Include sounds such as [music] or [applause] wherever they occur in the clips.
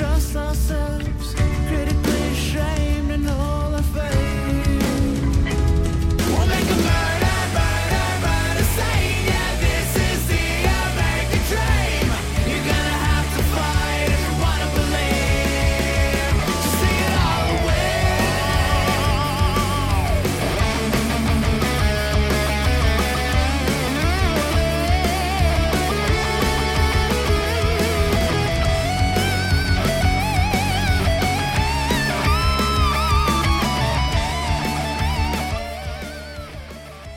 Trust ourselves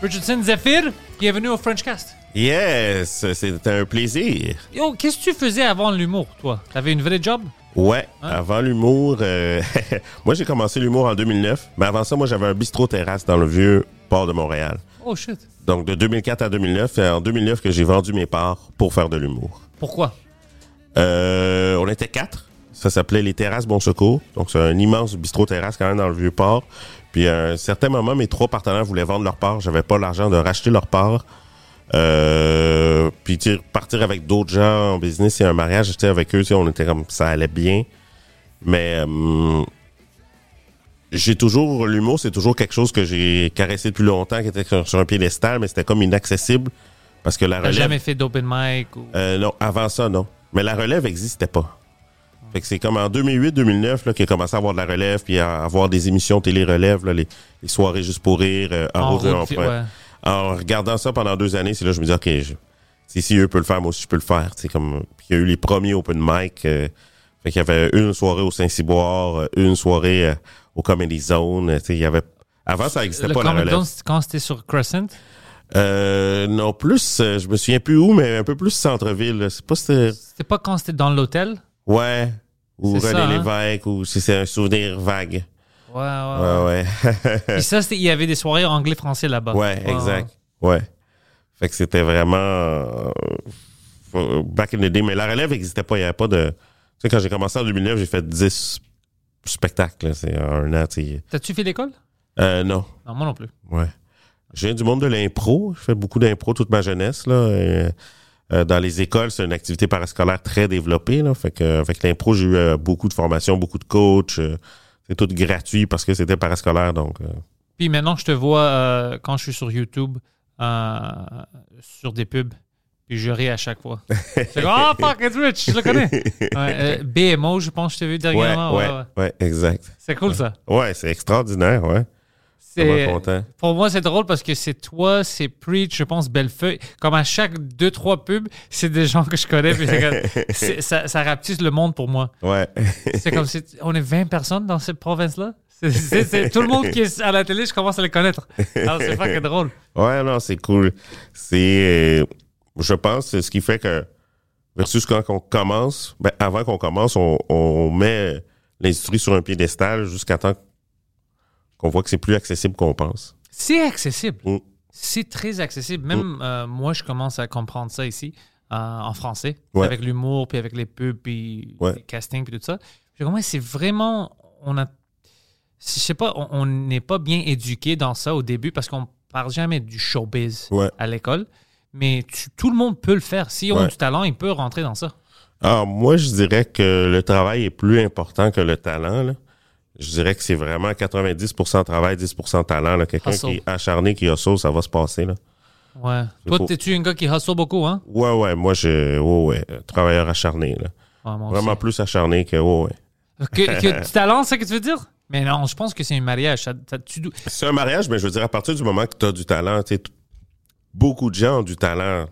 Richardson Zephyr, bienvenue au Frenchcast. Yes, c'était un plaisir. Yo, qu'est-ce que tu faisais avant l'humour, toi? T'avais une vraie job? Ouais, avant l'humour, euh, [laughs] moi j'ai commencé l'humour en 2009, mais avant ça, moi j'avais un bistrot terrasse dans le vieux port de Montréal. Oh shit. Donc de 2004 à 2009, c'est en 2009 que j'ai vendu mes parts pour faire de l'humour. Pourquoi? Euh, on était quatre. Ça s'appelait les Terrasses Bon Secours. Donc, c'est un immense bistrot terrasse quand même dans le vieux port. Puis, à un certain moment, mes trois partenaires voulaient vendre leur part. J'avais pas l'argent de racheter leur part. Euh, puis, partir avec d'autres gens en business et un mariage, j'étais avec eux, on était comme ça allait bien. Mais euh, j'ai toujours l'humour, c'est toujours quelque chose que j'ai caressé depuis longtemps, qui était sur, sur un piédestal, mais c'était comme inaccessible parce que la relève. jamais fait d'open mic ou... Euh, non, avant ça, non. Mais la relève n'existait pas. Fait que c'est comme en 2008-2009 là, qu'il a commencé à avoir de la relève, puis à avoir des émissions télé-relève, les, les soirées juste pour rire, euh, en, route, route, en ouais. En regardant ça pendant deux années, c'est là que je me dis, OK, je, si, si eux peuvent le faire, moi aussi je peux le faire. Comme, puis il y a eu les premiers open mic. Euh, fait qu'il y avait une soirée au Saint-Cyboire, euh, une soirée euh, au Comedy Zone. euh, tu sais, il y avait... Avant, ça n'existait pas, la Comedy relève. Zone, c'était quand c'était sur Crescent? Euh, non, plus, je me souviens plus où, mais un peu plus centre-ville. C'est pas... C'était pas quand c'était dans l'hôtel? Ouais. Ou René ça, hein? Lévesque, ou c'est c'est un souvenir vague. Ouais, ouais, Ouais, ouais. [laughs] Puis ça, il y avait des soirées anglais-français là-bas. ouais, exact. Ouais. Fait que c'était vraiment euh, back in the day. Mais la relève n'existait pas. Il n'y avait pas de. Tu sais, quand j'ai commencé en 2009, j'ai fait 10 spectacles. C'est un an. T'as-tu fait l'école? Euh, non. Non, moi non plus. Ouais. Je viens du monde de l'impro. Je fais beaucoup d'impro toute ma jeunesse. Là. Et, euh, dans les écoles, c'est une activité parascolaire très développée. Là. Fait que avec l'impro, j'ai eu euh, beaucoup de formations, beaucoup de coachs. euh, c'est tout gratuit parce que c'était parascolaire. Donc, euh, Puis maintenant, je te vois quand je suis sur YouTube, euh, sur des pubs, puis je ris à chaque fois. [laughs] C'est comme, ah, fuck, it's Rich, je le connais. [laughs] Ouais, euh, BMO, je pense que je t'ai vu dernièrement. ouais, ouais, ouais. ouais, exact. C'est cool ça. Ouais, c'est extraordinaire, ouais. C'est- Vraiment content? Pour moi, c'est drôle parce que c'est toi, c'est Preach, je pense, Bellefeuille. Comme à chaque deux, trois pubs, c'est des gens que je connais. Puis c'est [laughs] ça, ça rapetisse le monde pour moi. Ouais. [laughs] C'est comme si on est 20 personnes dans cette province-là? C'est- tout le monde qui est à la télé, je commence à les connaître. Alors, c'est fucking [laughs] drôle. ouais, non, c'est cool. C'est, euh, je pense, c'est ce qui fait que, versus quand on commence, ben, avant qu'on commence, on, on met l'industrie sur un piédestal jusqu'à temps qu'on voit que c'est plus accessible qu'on pense. C'est accessible. Mm. C'est très accessible. Même euh, moi, je commence à comprendre ça ici, euh, en français, Ouais. avec l'humour, puis avec les pubs, puis Ouais. les castings, puis tout ça. Puis comment c'est vraiment... On a... Je sais pas, on- on n'est pas bien éduqué dans ça au début parce qu'on parle jamais du showbiz Ouais. à l'école. Mais tu- tout le monde peut le faire. S'ils ont du talent, ils peuvent rentrer dans ça. Alors, moi, je dirais que le travail est plus important que le talent, là. Je dirais que c'est vraiment 90% travail, 10% talent. Quelqu'un Hustle. qui est acharné, qui a ça, ça va se passer, là. Ouais. Toi, faut- t'es-tu un gars qui hustle beaucoup, hein? Ouais, ouais, moi, je, ouais, ouais, euh, travailleur acharné, là. Ouais, moi Vraiment plus acharné que. ouais, ouais. Que, que [laughs] du talent, c'est ça que tu veux dire? Mais non, je pense que c'est un mariage. Tu C'est un mariage, mais je veux dire, à partir du moment que tu as du talent, tu beaucoup de gens ont du talent.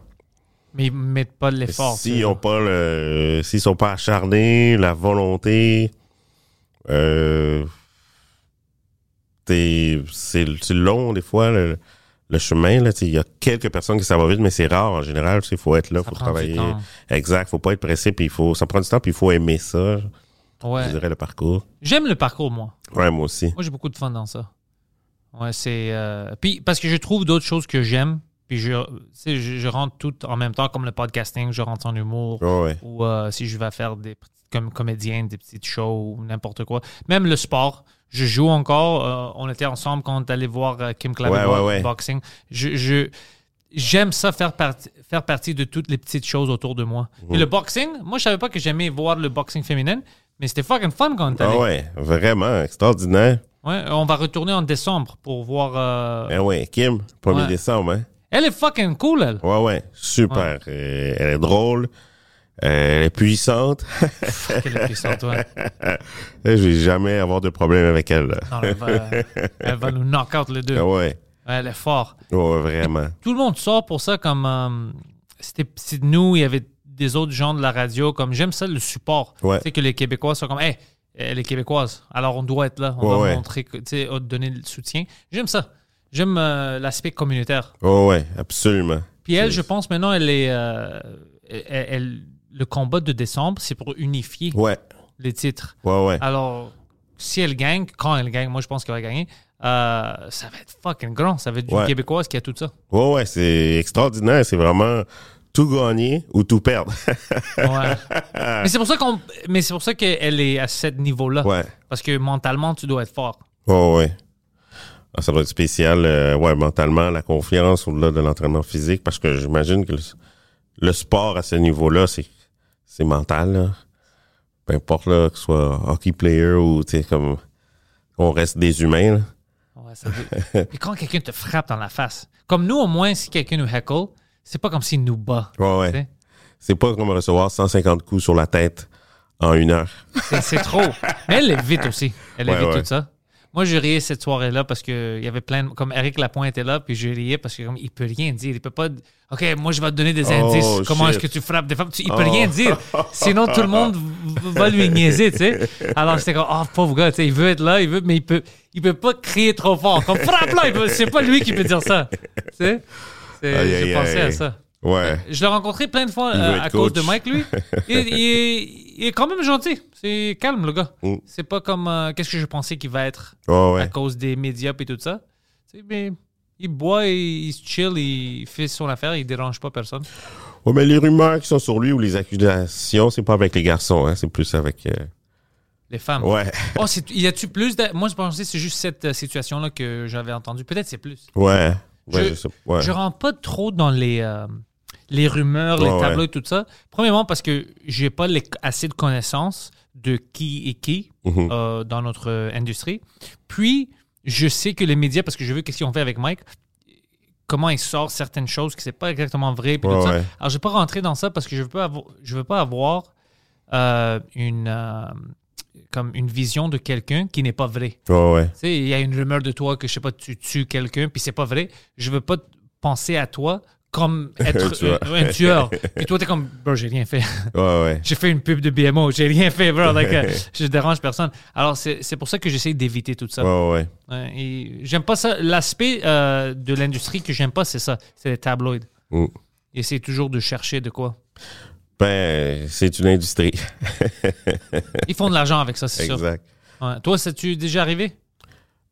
Mais ils mettent pas de l'effort. S'ils ont pas le, s'ils sont pas acharnés, la volonté, euh, c'est long des fois le, le chemin Il y a quelques personnes qui ça va vite, mais c'est rare en général. Il faut être là, Ça faut travailler. Exact, faut pas être pressé, puis il faut, ça prend du temps, puis il faut aimer ça. Ouais. Je dirais le parcours. J'aime le parcours, moi. Ouais, moi aussi. Moi, j'ai beaucoup de fun dans ça. Ouais, c'est. euh, Puis, parce que je trouve d'autres choses que j'aime. Puis, je, je, je rentre tout en même temps, comme le podcasting, je rentre en humour. Ouais. Ou euh, si je vais faire des comme comédien, des petites shows n'importe quoi. Même le sport. Je joue encore. euh, on était ensemble quand on allé voir euh, Kim Clavel Ouais, ouais, ouais. boxing. Je, je- j'aime ça faire partie, faire partie de toutes les petites choses autour de moi. Et le boxing, moi je savais pas que j'aimais voir le boxing féminin, mais c'était fucking fun quand on est allé. Ah ouais, vraiment, extraordinaire. Ouais, on va retourner en décembre pour voir. euh, Eh ouais, Kim, 1er Ouais. décembre, hein. Elle est fucking cool, elle. Ouais, ouais, super. Euh, elle est drôle, elle est puissante. Quelle est puissante, ouais. [laughs] Je vais jamais avoir de problème avec elle. Non, elle, va, elle va nous knock out les deux. Ah Ouais, elle est forte. ouais, vraiment. Tout le monde sort pour ça comme. euh, c'était nous, il y avait des autres gens de la radio. Comme j'aime ça, le support. Ouais. Tu sais, que les Québécois sont comme, hey, elle est québécoise. Alors on doit être là. On Ouais, va ouais. montrer, tu sais, donner le soutien. J'aime ça. J'aime euh, l'aspect communautaire. Ouais, ouais, absolument. Puis elle, je pense maintenant, elle est. euh, elle- elle- le combat de décembre, c'est pour unifier Ouais, les titres. ouais, ouais. Alors, si elle gagne, quand elle gagne, moi je pense qu'elle va gagner, euh, ça va être fucking grand. Ça va être du. Québécoise qui a tout ça. Ouais, ouais, c'est extraordinaire. C'est vraiment tout gagner ou tout perdre. Ouais. [laughs] mais c'est pour ça qu'on, mais c'est pour ça qu'elle est à ce niveau-là. ouais, Parce que mentalement, tu dois être fort. ouais, ouais. Ah, ça va être spécial, euh, ouais, mentalement, la confiance au-delà de l'entraînement physique, parce que j'imagine que le, le sport à ce niveau-là, c'est c'est mental, là. Peu importe, là, que ce soit hockey player ou, tu sais, comme, on reste des humains, là. Ouais, ça veut- Puis quand quelqu'un te frappe dans la face, comme nous au moins, si quelqu'un nous heckle, c'est pas comme s'il nous bat. Ouais, ouais. C'est pas comme recevoir 150 coups sur la tête en une heure. C'est, trop. Mais elle est vite aussi. Elle est vite tout ça. Moi, je riais cette soirée-là parce que il y avait plein de, comme Eric Lapointe était là, puis je riais parce que comme il peut rien dire, il peut pas. Ok, moi je vais te donner des Oh, indices. Comment shit. est-ce que tu frappes des femmes? Tu- Il peut Oh. rien dire. Sinon tout le [laughs] monde va lui niaiser, tu sais. Alors j'étais comme oh pauvre gars, tu sais, il veut être là, il veut, mais il peut, il peut pas crier trop fort. Comme frappe là, il peut- c'est pas lui qui peut dire ça. Tu sais. J'ai pensé à ça. Ouais. Je l'ai rencontré plein de fois euh, à cause de Mike, lui. Il, il est, il est quand même gentil. C'est calme, le gars. Mm. C'est pas comme euh, qu'est-ce que je pensais qu'il va être Ouais, à cause des médias et tout ça. Mais il boit, il, il se chill, il fait son affaire, il dérange pas personne. Ouais, mais les rumeurs qui sont sur lui ou les accusations, c'est pas avec les garçons, hein. C'est plus avec, euh, Les femmes. ouais. Oh, c'est- y a-tu plus de... Moi, je pensais que c'est juste cette euh, situation-là que j'avais entendue. Peut-être c'est plus. Ouais. Ouais, Je- je sais- ouais. Je rentre pas trop dans les, euh, les rumeurs, les tableaux et tout ça. Premièrement, parce que j'ai pas les- assez de connaissances de qui est qui Mhm. euh, dans notre industrie. Puis, je sais que les médias, parce que je veux qu'est-ce qu'ils ont fait avec Mike, comment ils sortent certaines choses qui c'est pas exactement vrai. puis Ouais, tout ça. ouais. Alors, je vais pas rentrer dans ça parce que je veux pas avoir, je veux pas avoir euh, une euh, comme une vision de quelqu'un qui n'est pas vrai. Ouais, il y a une rumeur de toi que, je sais pas, tu tues quelqu'un, puis c'est pas vrai. Je veux pas penser à toi comme [laughs] être Un tueur. un, un tueur. Puis toi, t'es comme, bro, j'ai rien fait. Ouais, ouais. j'ai fait une pub de BMO, j'ai rien fait, bro. Like, euh, [laughs] je dérange personne. Alors, c'est pour ça que j'essaie d'éviter tout ça. Ouais, ouais. J'aime pas ça. L'aspect euh, de l'industrie que j'aime pas, c'est ça. C'est les tabloïds. Mm. Ils essaient toujours de chercher de quoi. Ben, c'est une industrie. [laughs] Ils font de l'argent avec ça, c'est sûr. exact. Ouais. Toi, c'est-tu déjà arrivé?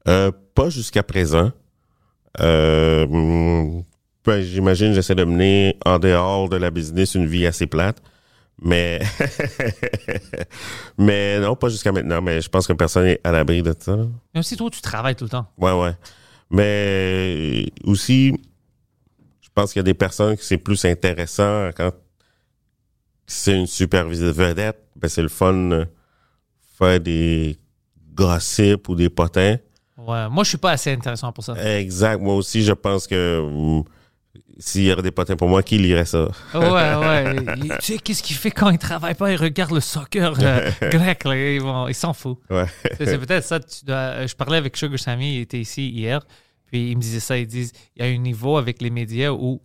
Euh, pas jusqu'à présent. Euh, ben, j'imagine j'essaie de mener en dehors de la business une vie assez plate. Mais [laughs] mais non, pas jusqu'à maintenant. Mais je pense que personne n'est à l'abri de ça. Mais aussi, toi, tu travailles tout le temps. Ouais, ouais. Mais aussi, je pense qu'il y a des personnes que c'est plus intéressant quand c'est une superviseuse vedette. Ben, c'est le fun de faire des gossips ou des potins. Ouais. Moi, je suis pas assez intéressant pour ça. Exact. Moi aussi, je pense que hum, S'il y aurait des potins pour moi, qui lirait ça? Ouais, ouais. Il- tu sais, qu'est-ce qu'il fait quand il travaille pas? Il regarde le soccer euh, [laughs] grec, là. Ils vont- il s'en fout. Ouais. C'est c'est peut-être ça. tu dois- euh, je parlais avec Sugar Sammy, il était ici hier, puis il me disait ça. Ils disent il y a un niveau avec les médias où,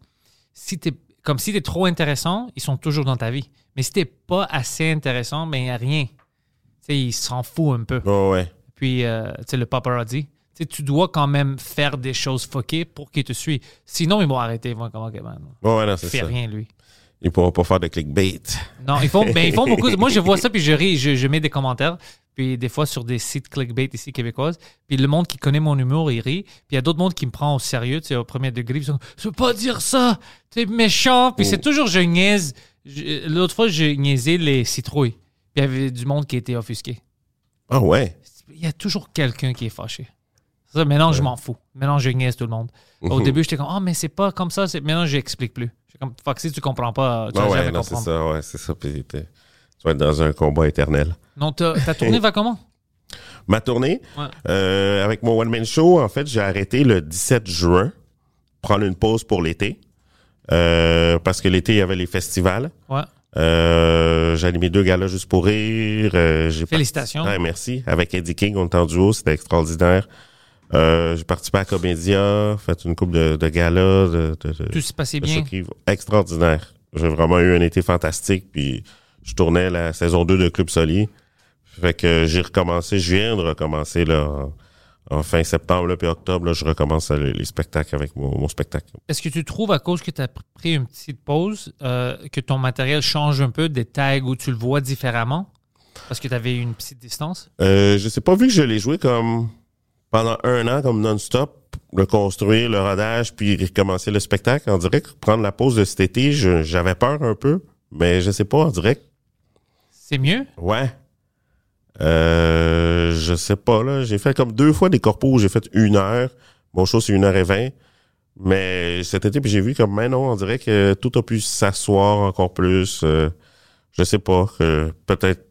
si t'es, comme si tu es trop intéressant, ils sont toujours dans ta vie. Mais si t'es pas assez intéressant, ben il n'y a rien. Tu sais, ils s'en foutent un peu. Ouais, ouais. Puis, euh, tu sais, le paparazzi. Tu dois quand même faire des choses fuckées pour qu'ils te suivent. Sinon, ils vont arrêter. Ils vont comme, OK, man, Ouais, ouais, non, il c'est fait ça. rien, lui. Ils pourront pas faire de clickbait. Non, ils font, ben, ils font beaucoup. de- Moi, je vois ça, puis je ris, je, je mets des commentaires, puis des fois sur des sites clickbait ici québécoises. Puis le monde qui connaît mon humour, il rit. Puis il y a d'autres mondes qui me prend au sérieux, tu sais, au premier degré. Ils sont Je veux pas dire ça, t'es méchant. Puis c'est toujours, je niaise. Je- L'autre fois, j'ai niaisé les citrouilles. Puis il y avait du monde qui était offusqué. Ah ouais? Il y a toujours quelqu'un qui est fâché. Ça, maintenant, je m'en fous. Maintenant, je niaise tout le monde. Au Mhm. début, j'étais comme, ah, mais c'est pas comme ça. Maintenant, j'explique plus. Je suis comme, fuck, si tu comprends pas, tu Ah vas ouais, jamais non, c'est ça, ouais, c'est ça. Puis tu vas être dans un combat éternel. Non, ta, [laughs] tournée va comment? Ma tournée, Ouais. euh, avec mon one-man show, en fait, j'ai arrêté le 17 juin, prendre une pause pour l'été. Euh, parce que l'été, il y avait les festivals. Ouais. Euh, j'ai animé deux galas juste pour rire. Euh, Félicitations. participé- Ouais, merci. Avec Eddie King, on était en duo, c'était extraordinaire. Euh, j'ai participé à Comédia, fait une coupe de, de galas, de, Tout se passait de bien. extraordinaire. J'ai vraiment eu un été fantastique, puis je tournais la saison 2 de Club Soli. Fait que j'ai recommencé, je viens de recommencer là, en, en fin septembre, là, puis octobre, là, je recommence les, les spectacles avec mon, mon spectacle. Est-ce que tu trouves, à cause que tu as pris une petite pause, euh, que ton matériel change un peu, des tags où tu le vois différemment? Parce que tu avais une petite distance? Euh, je sais pas, vu que je l'ai joué comme pendant un an, comme non-stop, le construire, le rodage, puis recommencer le spectacle, dirait que prendre la pause de cet été, j'avais peur un peu, mais je sais pas, dirait que C'est mieux? Ouais. Euh, je sais pas, là. J'ai fait comme deux fois des corpos où j'ai fait une heure. Mon show, c'est une heure et vingt. Mais cet été, puis j'ai vu comme, mais non, on dirait que tout a pu s'asseoir encore plus. Euh, je sais pas, que peut-être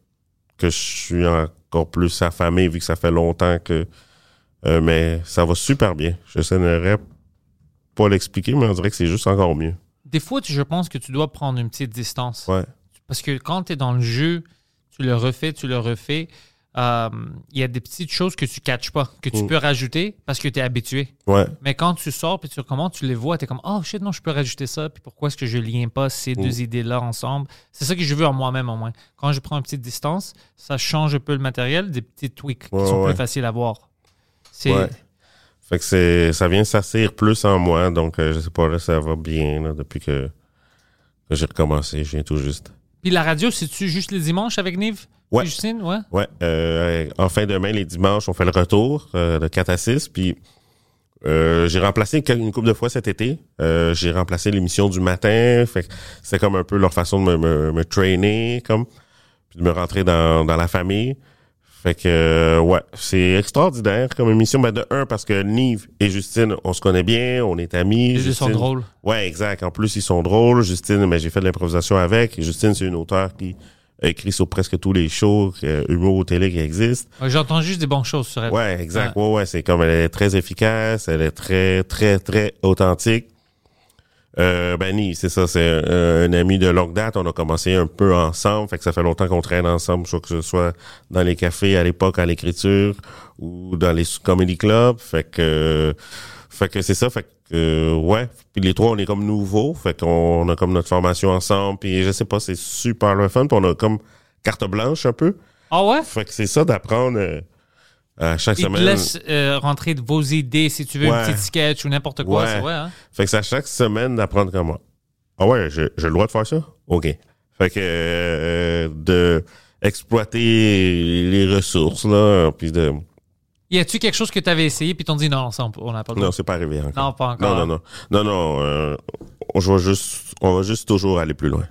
que je suis encore plus affamé vu que ça fait longtemps que... euh, mais ça va super bien. Je n'aimerais pas l'expliquer, mais on dirait que c'est juste encore mieux. Des fois, tu- je pense que tu dois prendre une petite distance. Ouais. Parce que quand tu es dans le jeu, tu le refais, tu le refais. euh, Il y a des petites choses que tu ne catches pas, que tu Mm. peux rajouter parce que tu es habitué. Ouais. Mais quand tu sors puis tu recommences, tu les vois, tu es comme Oh shit, non, je peux rajouter ça. Puis pourquoi est-ce que je lien pas ces deux idées-là ensemble? C'est ça que je veux en moi-même, au moins. Quand je prends une petite distance, ça change un peu le matériel, des petits tweaks qui sont ouais. plus faciles à voir. C'est Ouais. Fait que c'est, ça vient s'assire plus en moi, donc euh, je sais pas, là, ça va bien, là, depuis que, que j'ai recommencé, je viens tout juste. Puis la radio, c'est-tu juste les dimanches avec Nive Ouais. Justine, ouais. Ouais, euh, en fin de main, les dimanches, on fait le retour euh, de 4 à 6, puis euh, j'ai remplacé une couple de fois cet été. J'ai remplacé l'émission du matin, fait que c'est comme un peu leur façon de me, me, me trainer, comme, puis de me rentrer dans, dans la famille. Fait que, euh, ouais, c'est extraordinaire comme émission. Ben, de un, parce que Nive et Justine, on se connaît bien, on est amis. Deux sont drôles. Ouais, exact. En plus, ils sont drôles. Justine, mais j'ai fait de l'improvisation avec. Justine, c'est une auteure qui a écrit sur presque tous les shows, euh, humour au télé qui existent. Ouais, J'entends juste des bonnes choses sur elle. Ouais, exact. Ouais, ouais, c'est comme elle est très efficace, elle est très, très, très authentique. Euh, ben, Ni, c'est ça, c'est un, un ami de longue date. On a commencé un peu ensemble, fait que ça fait longtemps qu'on traîne ensemble, soit que ce soit dans les cafés à l'époque à l'écriture ou dans les comedy clubs. Fait que, fait que c'est ça, fait que, euh, ouais. Puis les trois, on est comme nouveaux, fait qu'on a comme notre formation ensemble. Puis je sais pas, c'est super le fun. Puis on a comme carte blanche un peu. Ah ouais? Fait que c'est ça d'apprendre euh, chaque Ils te laissent euh, rentrer de vos idées si tu veux, Ouais. une petite sketch ou n'importe quoi. Ouais. c'est vrai, hein? Fait que c'est à chaque semaine d'apprendre comme moi. Ah ouais, j'ai le droit de faire ça? OK. Fait que euh, de exploiter les ressources, là, puis de... Y a-tu quelque chose que tu avais essayé puis t'ont dit non, ça, on n'a pas le Non, c'est pas arrivé encore. Non, pas encore. Non, non, non. Non, non, euh, on, juste, on va juste toujours aller plus loin.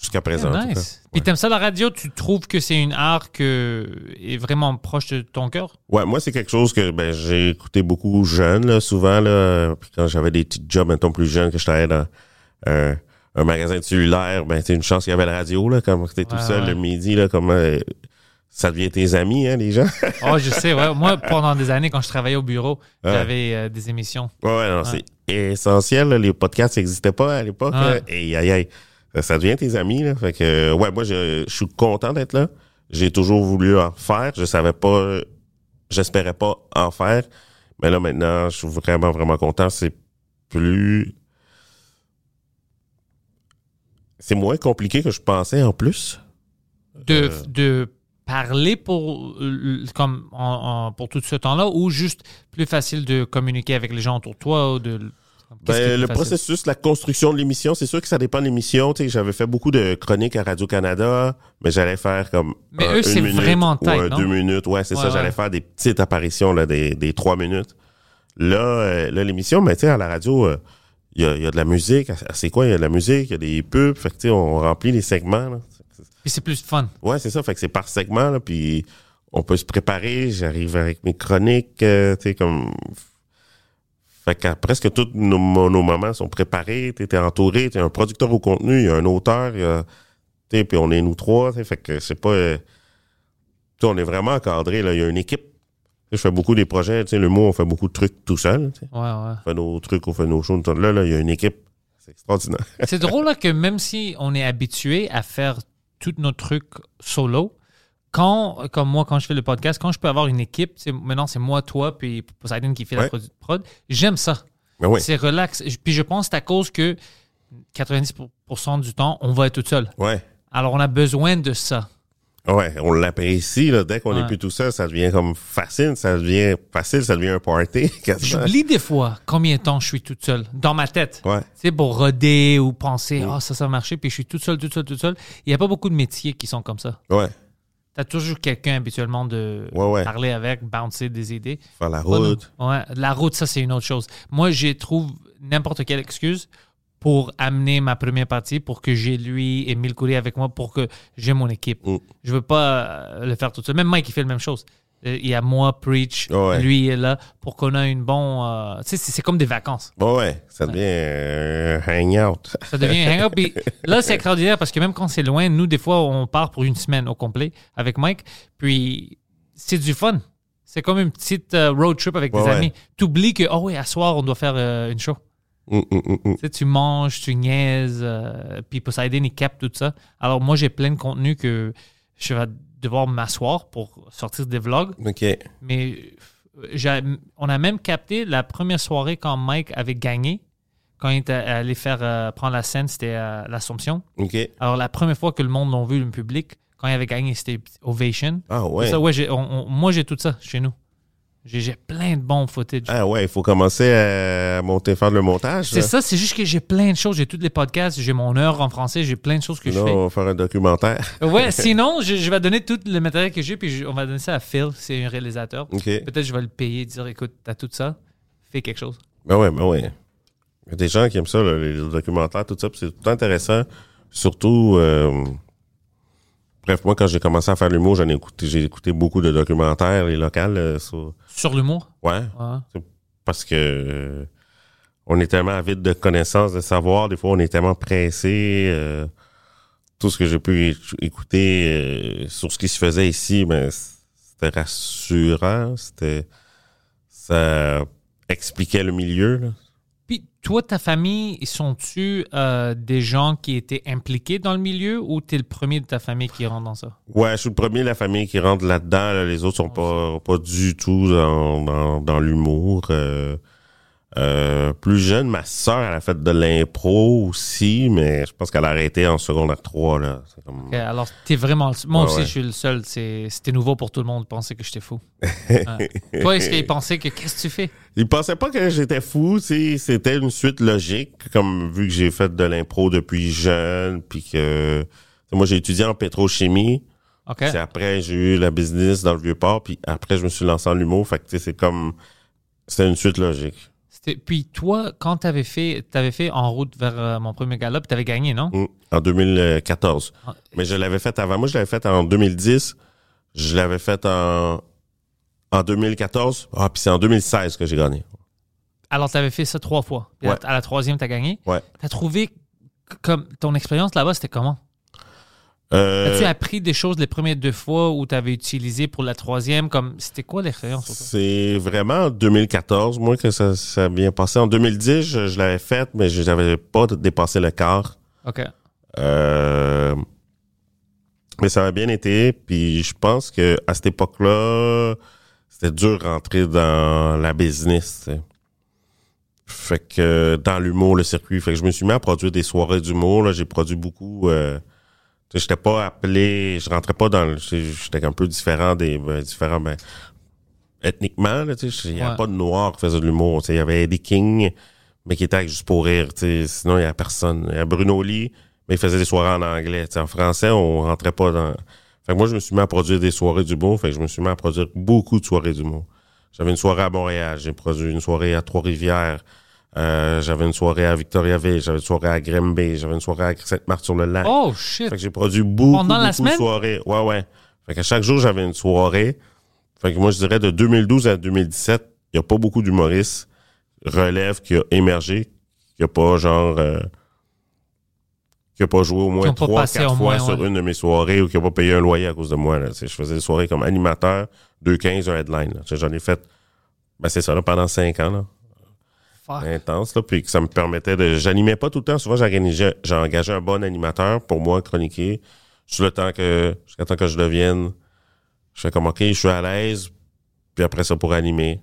Jusqu'à présent, cas. nice. Puis t'aimes ça la radio? Tu trouves que c'est une art que est vraiment proche de ton cœur? Ouais, moi, c'est quelque chose que ben, j'ai écouté beaucoup jeune, là, souvent. Là, puis quand j'avais des petits jobs, mettons, plus jeunes, que je travaillais dans euh, un magasin de cellulaire, ben, c'est une chance qu'il y avait la radio, là, comme t'es tout seul ouais. le midi, là, comme... euh, ça devient tes amis, hein, les gens. [laughs] Oh, je sais, ouais. Moi, pendant des années, quand je travaillais au bureau, j'avais euh, des émissions. Ouais, ouais, non, c'est essentiel. là. Les podcasts n'existaient pas à l'époque. Et aïe, aïe. Ça- Ça devient tes amis. Là. Fait que, euh, ouais, moi, je, je suis content d'être là. J'ai toujours voulu en faire. Je savais pas, j'espérais pas en faire. Mais là, maintenant, je suis vraiment, vraiment content. C'est plus. C'est moins compliqué que je pensais en plus. De, Euh. de parler pour, euh, comme en- en- pour tout ce temps-là ou juste plus facile de communiquer avec les gens autour de toi ou de. Ben, le processus, la construction de l'émission, c'est sûr que ça dépend de l'émission. Tu sais, J'avais fait beaucoup de chroniques à Radio-Canada, mais j'allais faire comme. Mais un- eux, c'est minute vraiment ou tight, un non? deux minutes. Ouais, c'est Ouais, ça. ouais. J'allais faire des petites apparitions, là, des, des trois minutes. Là, euh, là l'émission, mais tu sais, à la radio, euh, il y, a, il y a de la musique. C'est quoi? Il y a de la musique, il y a des pubs. Fait que, tu sais, on remplit les segments. Là. Puis c'est plus fun. Ouais, c'est ça. Fait que c'est par segment, là, puis on peut se préparer. J'arrive avec mes chroniques, euh, tu sais, comme... Fait que presque tous nos, nos moments sont préparés. T'es entouré, t'es un producteur au contenu, il y a un auteur, il y a... tu sais, puis on est nous trois, tu fait que c'est pas... euh, tu on est vraiment encadré, là. Il y a une équipe. Tu sais, Je fais beaucoup des projets, tu sais, le mot, on fait beaucoup de trucs tout seul, tu. Ouais, ouais. On fait nos trucs, on fait nos choses. tout Là, là, il y a une équipe. C'est extraordinaire. C'est drôle là, que même si on est habitué à faire tous nos trucs solo, quand, comme moi, quand je fais le podcast, quand je peux avoir une équipe, c'est- maintenant c'est moi, toi, puis Poseidon qui fait la Ouais. prod, j'aime ça. Oui, C'est relax. Puis je pense que c'est à cause que 90% du temps, on va être tout seul. ouais. Alors on a besoin de ça. Ouais, on l'apprécie. Dès qu'on Ouais. n'est plus tout seul, ça devient comme facile, ça devient facile, ça devient un party. [laughs] J'oublie des fois combien de temps je suis toute seule dans ma tête. Ouais. Sais, pour roder ou penser, ah, ça, ça va marcher, puis je suis toute seule, toute seule, toute seule. Il n'y a pas beaucoup de métiers qui sont comme ça. Ouais. Tu as toujours quelqu'un habituellement de Ouais, ouais. parler avec, bouncer des idées. Faire la route. Ouais, la route, ça, c'est une autre chose. Moi, je trouve n'importe quelle excuse pour amener ma première partie, pour que j'ai lui et Mille Courrier avec moi, pour que j'ai mon équipe. Mm. Je veux pas euh, le faire tout seul. Même Mike, il fait la même chose. Euh, Il y a moi, Preach, Ouais. lui est là, pour qu'on ait une bonne... tu sais, c'est comme des vacances. Ouais, ouais. Ça devient euh, hangout. Ça devient un hangout. Puis là, c'est extraordinaire parce que même quand c'est loin, nous, des fois, on part pour une semaine au complet avec Mike. Puis c'est du fun. C'est comme une petite euh, road trip avec des ouais. amis. Tu oublies que, oh oui, à soir, on doit faire euh, une show. Hum, hum, hum, hum. Tu sais, tu manges, tu niaises, euh, puis Poseidon, il capte tout ça. Alors moi, j'ai plein de contenu que je vais devoir m'asseoir pour sortir des vlogs. OK. Mais euh, on a même capté la première soirée quand Mike avait gagné. Quand il était allé faire euh, prendre la scène, c'était à l'Assomption. OK. Alors, la première fois que le monde l'a vu, le public, quand il avait gagné, c'était Ovation. Ah ouais. Ça, ouais, j'ai- on- on- moi, j'ai tout ça chez nous. J'ai plein de bons footage. Ah ouais, il faut commencer à monter, faire le montage. c'est là. ça, c'est juste que j'ai plein de choses. J'ai tous les podcasts, j'ai mon heure en français, j'ai plein de choses que Sinon, on va faire un documentaire. je fais. Ouais, [laughs] sinon, je, je vais donner tout le matériel que j'ai, puis je- on va donner ça à Phil, c'est un réalisateur. Peut-être je vais le payer, dire écoute, t'as tout ça, fais quelque chose. Ben ouais, ben ouais. Il y a des gens qui aiment ça, là, les documentaires, tout ça, puis c'est tout intéressant. Surtout, euh, bref, moi, quand j'ai commencé à faire l'humour, j'en ai écouté, j'ai écouté beaucoup de documentaires, les locales, euh, sur- Sur l'humour? ouais, Ouais. parce que euh, on est tellement avide de connaissances, de savoir, des fois, on est tellement pressé. euh, tout ce que j'ai pu éc- écouter sur ce qui se faisait ici, ben, c'était rassurant, c'était, ça expliquait le milieu, là. Puis toi, ta famille, sont-tu euh, des gens qui étaient impliqués dans le milieu ou t'es le premier de ta famille qui rentre dans ça? Ouais, je suis le premier de la famille qui rentre là-dedans. là. Les autres sont pas, pas du tout dans, dans, dans l'humour. Euh, euh, plus jeune, ma sœur, elle a fait de l'impro aussi, mais je pense qu'elle a arrêté en secondaire 3. Là. Comme... Alors, t'es vraiment. le- Moi Ouais, aussi, ouais. je suis le seul. C'était nouveau pour tout le monde de penser que j'étais fou. [laughs] Ouais. Toi, est-ce qu'ils pensaient que qu'est-ce que tu fais? Ils pensaient pas que j'étais fou, c'était une suite logique, comme vu que j'ai fait de l'impro depuis jeune, puis que moi j'ai étudié en pétrochimie, OK. puis après j'ai eu la business dans le vieux port, puis après je me suis lancé en l'humour, fait que c'est comme c'était une suite logique. Puis toi, quand t'avais fait, t'avais fait En route vers euh, mon premier gala, puis t'avais gagné, non? Mm, En 2014. Ah, Mais je l'avais fait avant. Moi, je l'avais fait en 2010. Je l'avais fait en, en 2014. Ah, puis c'est en 2016 que j'ai gagné. Alors, t'avais fait ça trois fois. Puis Ouais. À la troisième, t'as gagné. Ouais. T'as trouvé que- comme ton expérience là-bas, c'était comment? Euh, As-tu appris des choses les premières deux fois où tu avais utilisé pour la troisième? Comme C'était quoi l'expérience? C'est vraiment en 2014, moi, que ça, ça a bien passé. En 2010, je, je l'avais fait, mais je n'avais pas dépassé le quart. OK. Euh, mais ça a bien été. Puis je pense que à cette époque-là, c'était dur de rentrer dans la business. Fait que dans l'humour, le circuit. Fait que je me suis mis à produire des soirées d'humour. là. J'ai produit beaucoup. Euh, sais, j'étais pas appelé. Je rentrais pas dans le. J'étais un peu différent des. ben, différent, ben, ethniquement, là, tu sais. Il y avait Ouais. pas de noirs qui faisaient de l'humour. tu sais. Il y avait Eddie King, mais qui était juste pour rire. tu sais. Sinon, il y a personne. Il y a Bruno Lee, mais il faisait des soirées en anglais. tu sais. En français, on rentrait pas dans. Fait que moi, je me suis mis à produire des soirées d'humour. Fait que je me suis mis à produire beaucoup de soirées d'humour. J'avais une soirée à Montréal, j'ai produit une soirée à Trois-Rivières, euh, j'avais une soirée à Victoriaville, j'avais une soirée à Grimby, j'avais une soirée à Sainte-Marthe-sur-le-Lac. Oh, shit. Fait que j'ai produit beaucoup, Pendant la semaine? de soirées. Ouais, ouais. Fait que chaque jour, j'avais une soirée. Fait que moi, je dirais de 2012 à 2017, il n'y a pas beaucoup d'humoristes relève qui a émergé, qui a pas genre... euh, qui a pas joué au moins trois, quatre fois moins, sur ouais. une de mes soirées ou qui a pas payé un loyer à cause de moi. Là. Je faisais des soirées comme animateur, 2,15, un headline. J'en ai fait, ben c'est ça, là, pendant cinq ans. Là Intense, là, puis que ça me permettait de. J'animais pas tout le temps. Souvent, j'organisais- j'ai engagé un bon animateur pour moi chroniquer. Sur le temps que. Jusqu'à temps que je devienne. Je fais comme OK, je suis à l'aise. Puis après ça, pour animer.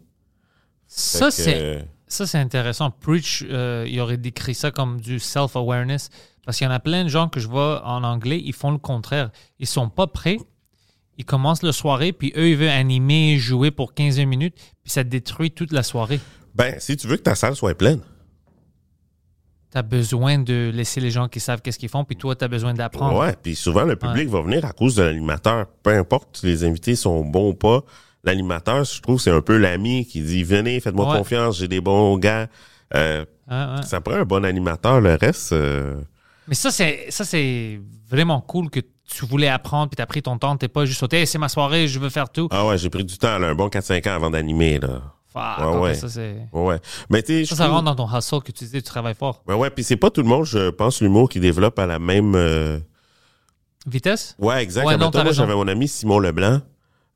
Ça, c'est euh, ça, c'est intéressant. Preach, euh, il aurait décrit ça comme du self-awareness. Parce qu'il y en a plein de gens que je vois en anglais, ils font le contraire. Ils sont pas prêts. Ils commencent la soirée, puis eux, ils veulent animer, jouer pour 15 minutes, puis ça détruit toute la soirée. Ben, si tu veux que ta salle soit pleine. Tu as besoin de laisser les gens qui savent qu'est-ce qu'ils font, puis toi, tu as besoin d'apprendre. Ouais, puis souvent, le public va venir à cause de l'animateur. Peu importe si les invités sont bons ou pas. L'animateur, je trouve, c'est un peu l'ami qui dit Venez, faites-moi Ouais. confiance, j'ai des bons gars. Euh, hein. ça prend un bon animateur. Le reste. euh, Mais ça, c'est ça c'est vraiment cool que tu voulais apprendre, puis tu as pris ton temps. Tu pas juste sauté, Hey, c'est ma soirée, je veux faire tout. Ah ouais, j'ai pris du temps, là, un bon 4-5 ans avant d'animer, là. Fuck, Ouais. Ça, c'est- Ouais. Mais ça, ça trouve- rentre dans ton hustle que tu disais, tu travailles fort. Ouais, ouais, puis c'est pas tout le monde, je pense, l'humour qui développe à la même... euh, Vitesse? Ouais, exact. Ouais, non, moi, j'avais mon ami Simon Leblanc.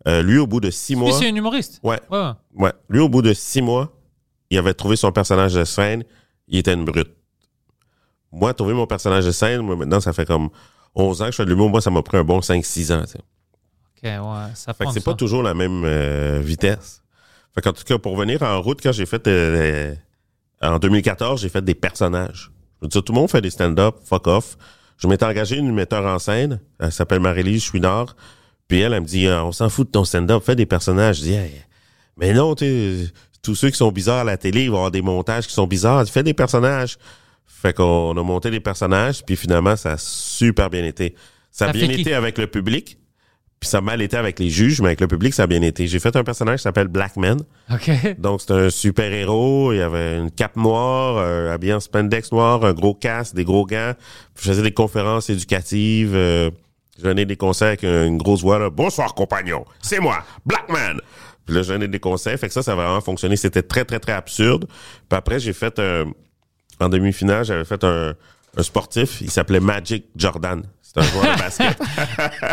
Euh, lui, au bout de six Lui, mois... c'est un humoriste. Ouais, Ouais, ouais. Lui, au bout de six mois, il avait trouvé son personnage de scène. Il était une brute. Moi, trouver mon personnage de scène, moi, maintenant, ça fait comme 11 ans que je fais de l'humour. Moi, ça m'a pris un bon 5-6 ans. Ok, ouais, ça Fait que c'est ça. pas toujours la même euh, vitesse. Fait qu'en tout cas, pour venir en route, quand j'ai fait euh, en 2014, j'ai fait des personnages. Je veux dire, tout le monde fait des stand-up, fuck off. Je m'étais engagé une metteur en scène, elle s'appelle Marie-Lise Chouinard. Puis elle, elle me dit, Ah, on s'en fout de ton stand-up, fais des personnages. Je dis, Hey, mais non, tu sais, tous ceux qui sont bizarres à la télé, ils vont avoir des montages qui sont bizarres. Fais des personnages. Fait qu'on a monté des personnages, puis finalement, ça a super bien été. Ça a Ça bien qui? été avec le public. Puis ça a mal été avec les juges, mais avec le public, ça a bien été. J'ai fait un personnage qui s'appelle Black Man. Ok. Donc, c'est un super-héros. Il y avait une cape noire, euh, habillé en spandex noir, un gros casque, des gros gants. Je faisais des conférences éducatives. Euh, je donnais des conseils avec une grosse voix. Là. Bonsoir, compagnon. C'est moi, Black Man. Puis là, je donnais des conseils. Fait que ça, ça a vraiment fonctionné. C'était très, très, très absurde. Puis après, j'ai fait... euh, en demi-finale, j'avais fait un, un sportif. Il s'appelait Magic Jordan. C'est un joueur de basket. [laughs]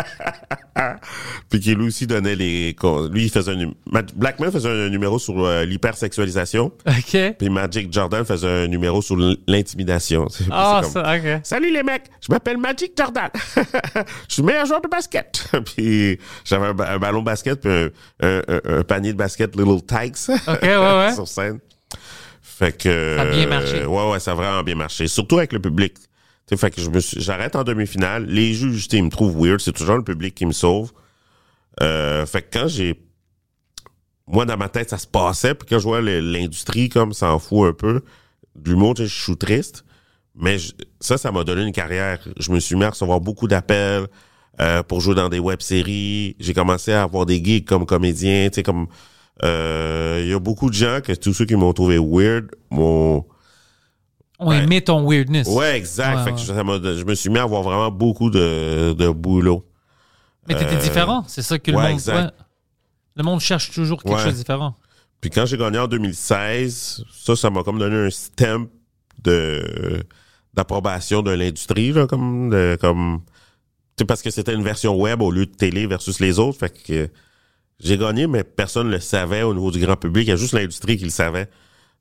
Puis qui lui aussi donnait les. Lui, il faisait un. Blackman faisait un numéro sur euh, l'hypersexualisation. Ok. Puis Magic Jordan faisait un numéro sur l'intimidation. [laughs] Ah, comme, ça, ok. Salut les mecs, je m'appelle Magic Jordan. [laughs] je suis le meilleur joueur de basket. puis j'avais un, ba- un ballon de basket puis un, un- un- un panier de basket Little Tykes Ok, ouais, ouais. sur scène. Fait que Ça a bien marché. euh, ouais ouais, ça a vraiment bien marché, surtout avec le public. Tu sais, fait que je me suis- j'arrête en demi-finale, les juges, ils me trouvent weird, c'est toujours le public qui me sauve. Euh, fait que quand j'ai moi dans ma tête ça se passait puis quand je vois l'industrie comme s'en fout un peu de l'humour, je suis triste. Mais je- ça, ça m'a donné une carrière. Je me suis mis à recevoir beaucoup d'appels euh, pour jouer dans des web-séries. J'ai commencé à avoir des gigs comme comédien. Tu sais, comme euh, il y a beaucoup de gens que tous ceux qui m'ont trouvé weird m'ont. On Ouais. aimait ton weirdness. Ouais, exact. Ouais, fait que ça je me suis mis à avoir vraiment beaucoup de, de boulot. Mais t'étais Euh, différent. C'est ça que le ouais, monde. exact. Le monde cherche toujours quelque chose de différent. Puis quand j'ai gagné en 2016, ça, ça m'a comme donné un stamp de d'approbation de l'industrie, là, comme de, comme C'est parce que c'était une version web au lieu de télé versus les autres. Fait que j'ai gagné, mais personne ne le savait au niveau du grand public. Il y a juste l'industrie qui le savait.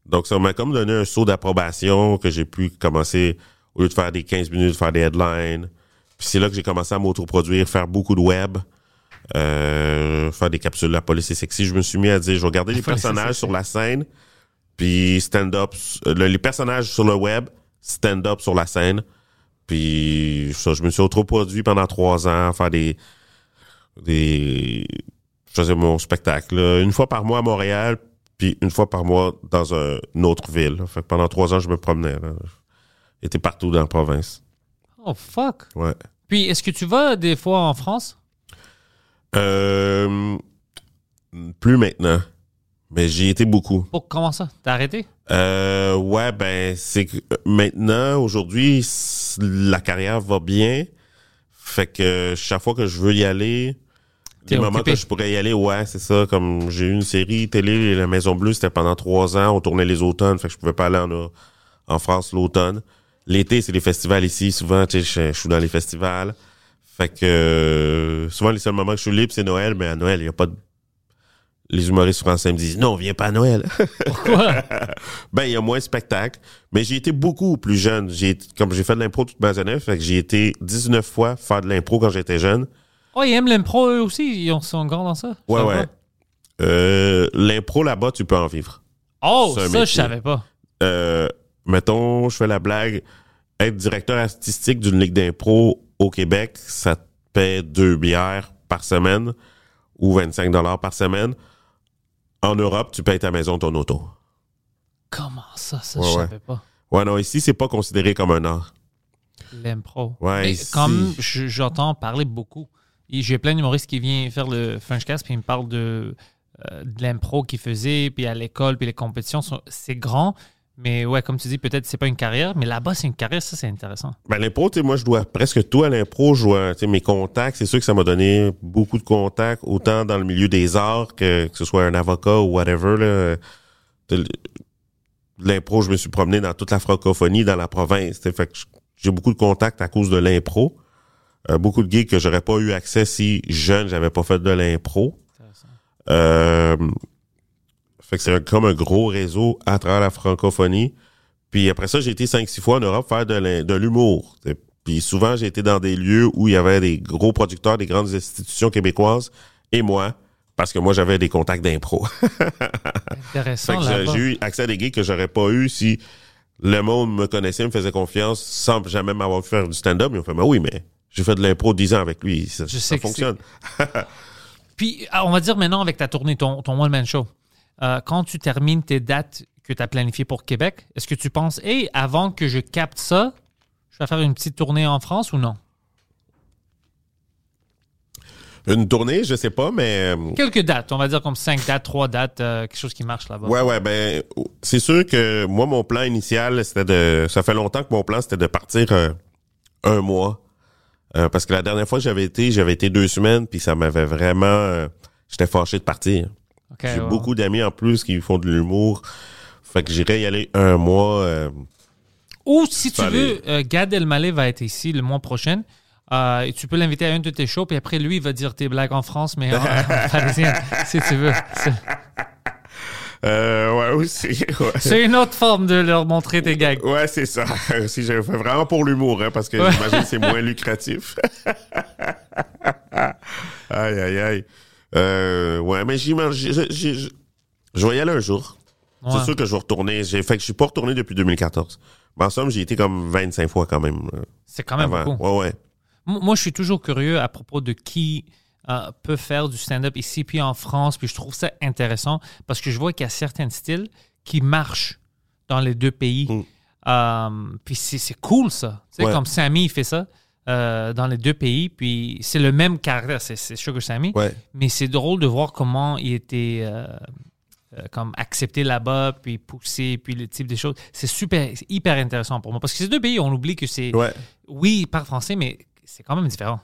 Donc, ça m'a comme donné un saut d'approbation que j'ai pu commencer, au lieu de faire des 15 minutes, faire des headlines. Puis c'est là que j'ai commencé à m'autoproduire, faire beaucoup de web, euh, faire des capsules La police est sexy. Je me suis mis à dire, je vais garder les personnages sur la scène, puis stand-up, le- les personnages sur le web, stand-up sur la scène. Puis ça, je me suis autoproduit pendant trois ans, faire des... des je faisais mon spectacle là, une fois par mois à Montréal, puis une fois par mois dans un- une autre ville. là. Fait que pendant trois ans, je me promenais. J'étais partout dans la province. Oh, fuck. Ouais. Puis, est-ce que tu vas des fois en France? Euh, plus maintenant. Mais j'y étais beaucoup. Pour comment ça? T'as arrêté? Euh, ouais, ben, c'est que euh, maintenant, aujourd'hui, la carrière va bien. Fait que chaque fois que je veux y aller, T'es des moments occupé. que je pourrais y aller, ouais, c'est ça. Comme j'ai eu une série télé, La Maison Bleue, c'était pendant trois ans. On tournait les automnes, fait que je pouvais pas aller en, en France l'automne. L'été, c'est les festivals ici. Souvent, tu sais, je, suis dans les festivals. Fait que euh, souvent, les seuls moments que je suis libre, c'est Noël. Mais à Noël, il y a pas de... Les humoristes français me disent, non, viens pas à Noël. Pourquoi? [laughs] Ben, il y a moins de spectacles. Mais j'ai été beaucoup plus jeune. J'ai, comme j'ai fait de l'impro toute ma jeunesse, fait que j'ai été 19 fois faire de l'impro quand j'étais jeune. Oh, ils aiment l'impro eux aussi? Ils ont- sont grands dans ça? Je Ouais, ouais. Euh, l'impro là-bas, tu peux en vivre. Oh, ça, je métier. savais pas. Euh, mettons, je fais la blague. Être directeur artistique d'une ligue d'impro au Québec, ça te paie deux bières par semaine ou 25 dollars par semaine. En Europe, tu payes ta maison, ton auto. Comment ça? Ça, Ouais, je ouais. savais pas. Ouais, non, ici, c'est pas considéré comme un art. L'impro. Ouais, ici- comme je- j'entends parler beaucoup, j'ai plein d'humoristes qui viennent faire le Frenchcast, puis ils me parlent de, euh, de l'impro qu'ils faisaient, puis à l'école, puis les compétitions, c'est grand. Mais ouais, comme tu dis, peut-être c'est pas une carrière, mais là-bas, c'est une carrière, ça, c'est intéressant. Ben, l'impro, tu sais, moi, je dois presque tout à l'impro. Je dois, mes contacts, c'est sûr que ça m'a donné beaucoup de contacts, autant dans le milieu des arts que, que ce soit un avocat ou whatever, là. L'impro, je me suis promené dans toute la francophonie, dans la province, fait que j'ai beaucoup de contacts à cause de l'impro. Euh, beaucoup de gigs que j'aurais pas eu accès si jeune, j'avais pas fait de l'impro. Euh, fait que c'est comme un gros réseau à travers la francophonie. Puis après ça, j'ai été 5-6 fois en Europe faire de l'humour. Puis souvent, j'ai été dans des lieux où il y avait des gros producteurs, des grandes institutions québécoises et moi, parce que moi, j'avais des contacts d'impro. [laughs] Fait Intéressant, j'ai- eu accès à des gigs que j'aurais pas eu si le monde me connaissait, me faisait confiance sans jamais m'avoir vu faire du stand-up. Ils ont fait, mais oui, mais j'ai fait de l'impro 10 ans avec lui. Ça, Je sais fonctionne. Puis, ah, on va dire maintenant avec ta tournée, ton, ton one-man show, euh, quand tu termines tes dates que tu as planifiées pour Québec, est-ce que tu penses, hey, avant que je capte ça, je vais faire une petite tournée en France ou non? Une tournée, je sais pas, mais euh, Quelques dates, on va dire comme cinq dates, trois dates, euh, quelque chose qui marche là-bas. Ouais, ouais, ben, c'est sûr que moi, mon plan initial, c'était de. Ça fait longtemps que mon plan, c'était de partir un mois. Euh, parce que la dernière fois que j'avais été, j'avais été deux semaines, puis ça m'avait vraiment. euh, J'étais fâché de partir. J'ai beaucoup d'amis en plus qui font de l'humour. Fait que j'irais y aller un mois. euh, Ou si tu veux, Gad Elmaleh va être ici le mois prochain. Et tu peux l'inviter à un de tes shows, puis après, lui, il va dire tes blagues en France, mais en, en [laughs] parisien, si tu veux. [laughs] C'est- euh, ouais, aussi. [laughs] Ouais, C'est une autre forme de leur montrer tes gags. Ouais, c'est ça. Si j'ai fait vraiment pour l'humour, hein, parce que Ouais. j'imagine que c'est moins [laughs] lucratif. [laughs] aïe, aïe, aïe. Euh, ouais, mais j'imagine. Je, je, je, je vais y aller un jour. Ouais. C'est sûr que je vais retourner. J'ai fait que je suis pas retourné depuis 2014. Mais en somme, j'ai été comme 25 fois quand même. C'est quand même avant. beaucoup. Ouais, ouais. Moi, je suis toujours curieux à propos de qui euh, peut faire du stand-up ici, puis en France, puis je trouve ça intéressant parce que je vois qu'il y a certains styles qui marchent dans les deux pays. Mm. Euh, puis c'est cool, ça. Tu sais, Ouais. comme Sammy, il fait ça euh, dans les deux pays, puis c'est le même caractère, c'est- Sugar Sammy. Ouais. Mais c'est drôle de voir comment il était comme accepté là-bas, puis poussé, puis le type de choses. C'est super, hyper intéressant pour moi. Parce que ces deux pays, on oublie que c'est Ouais. oui, il parle français, mais c'est quand même différent.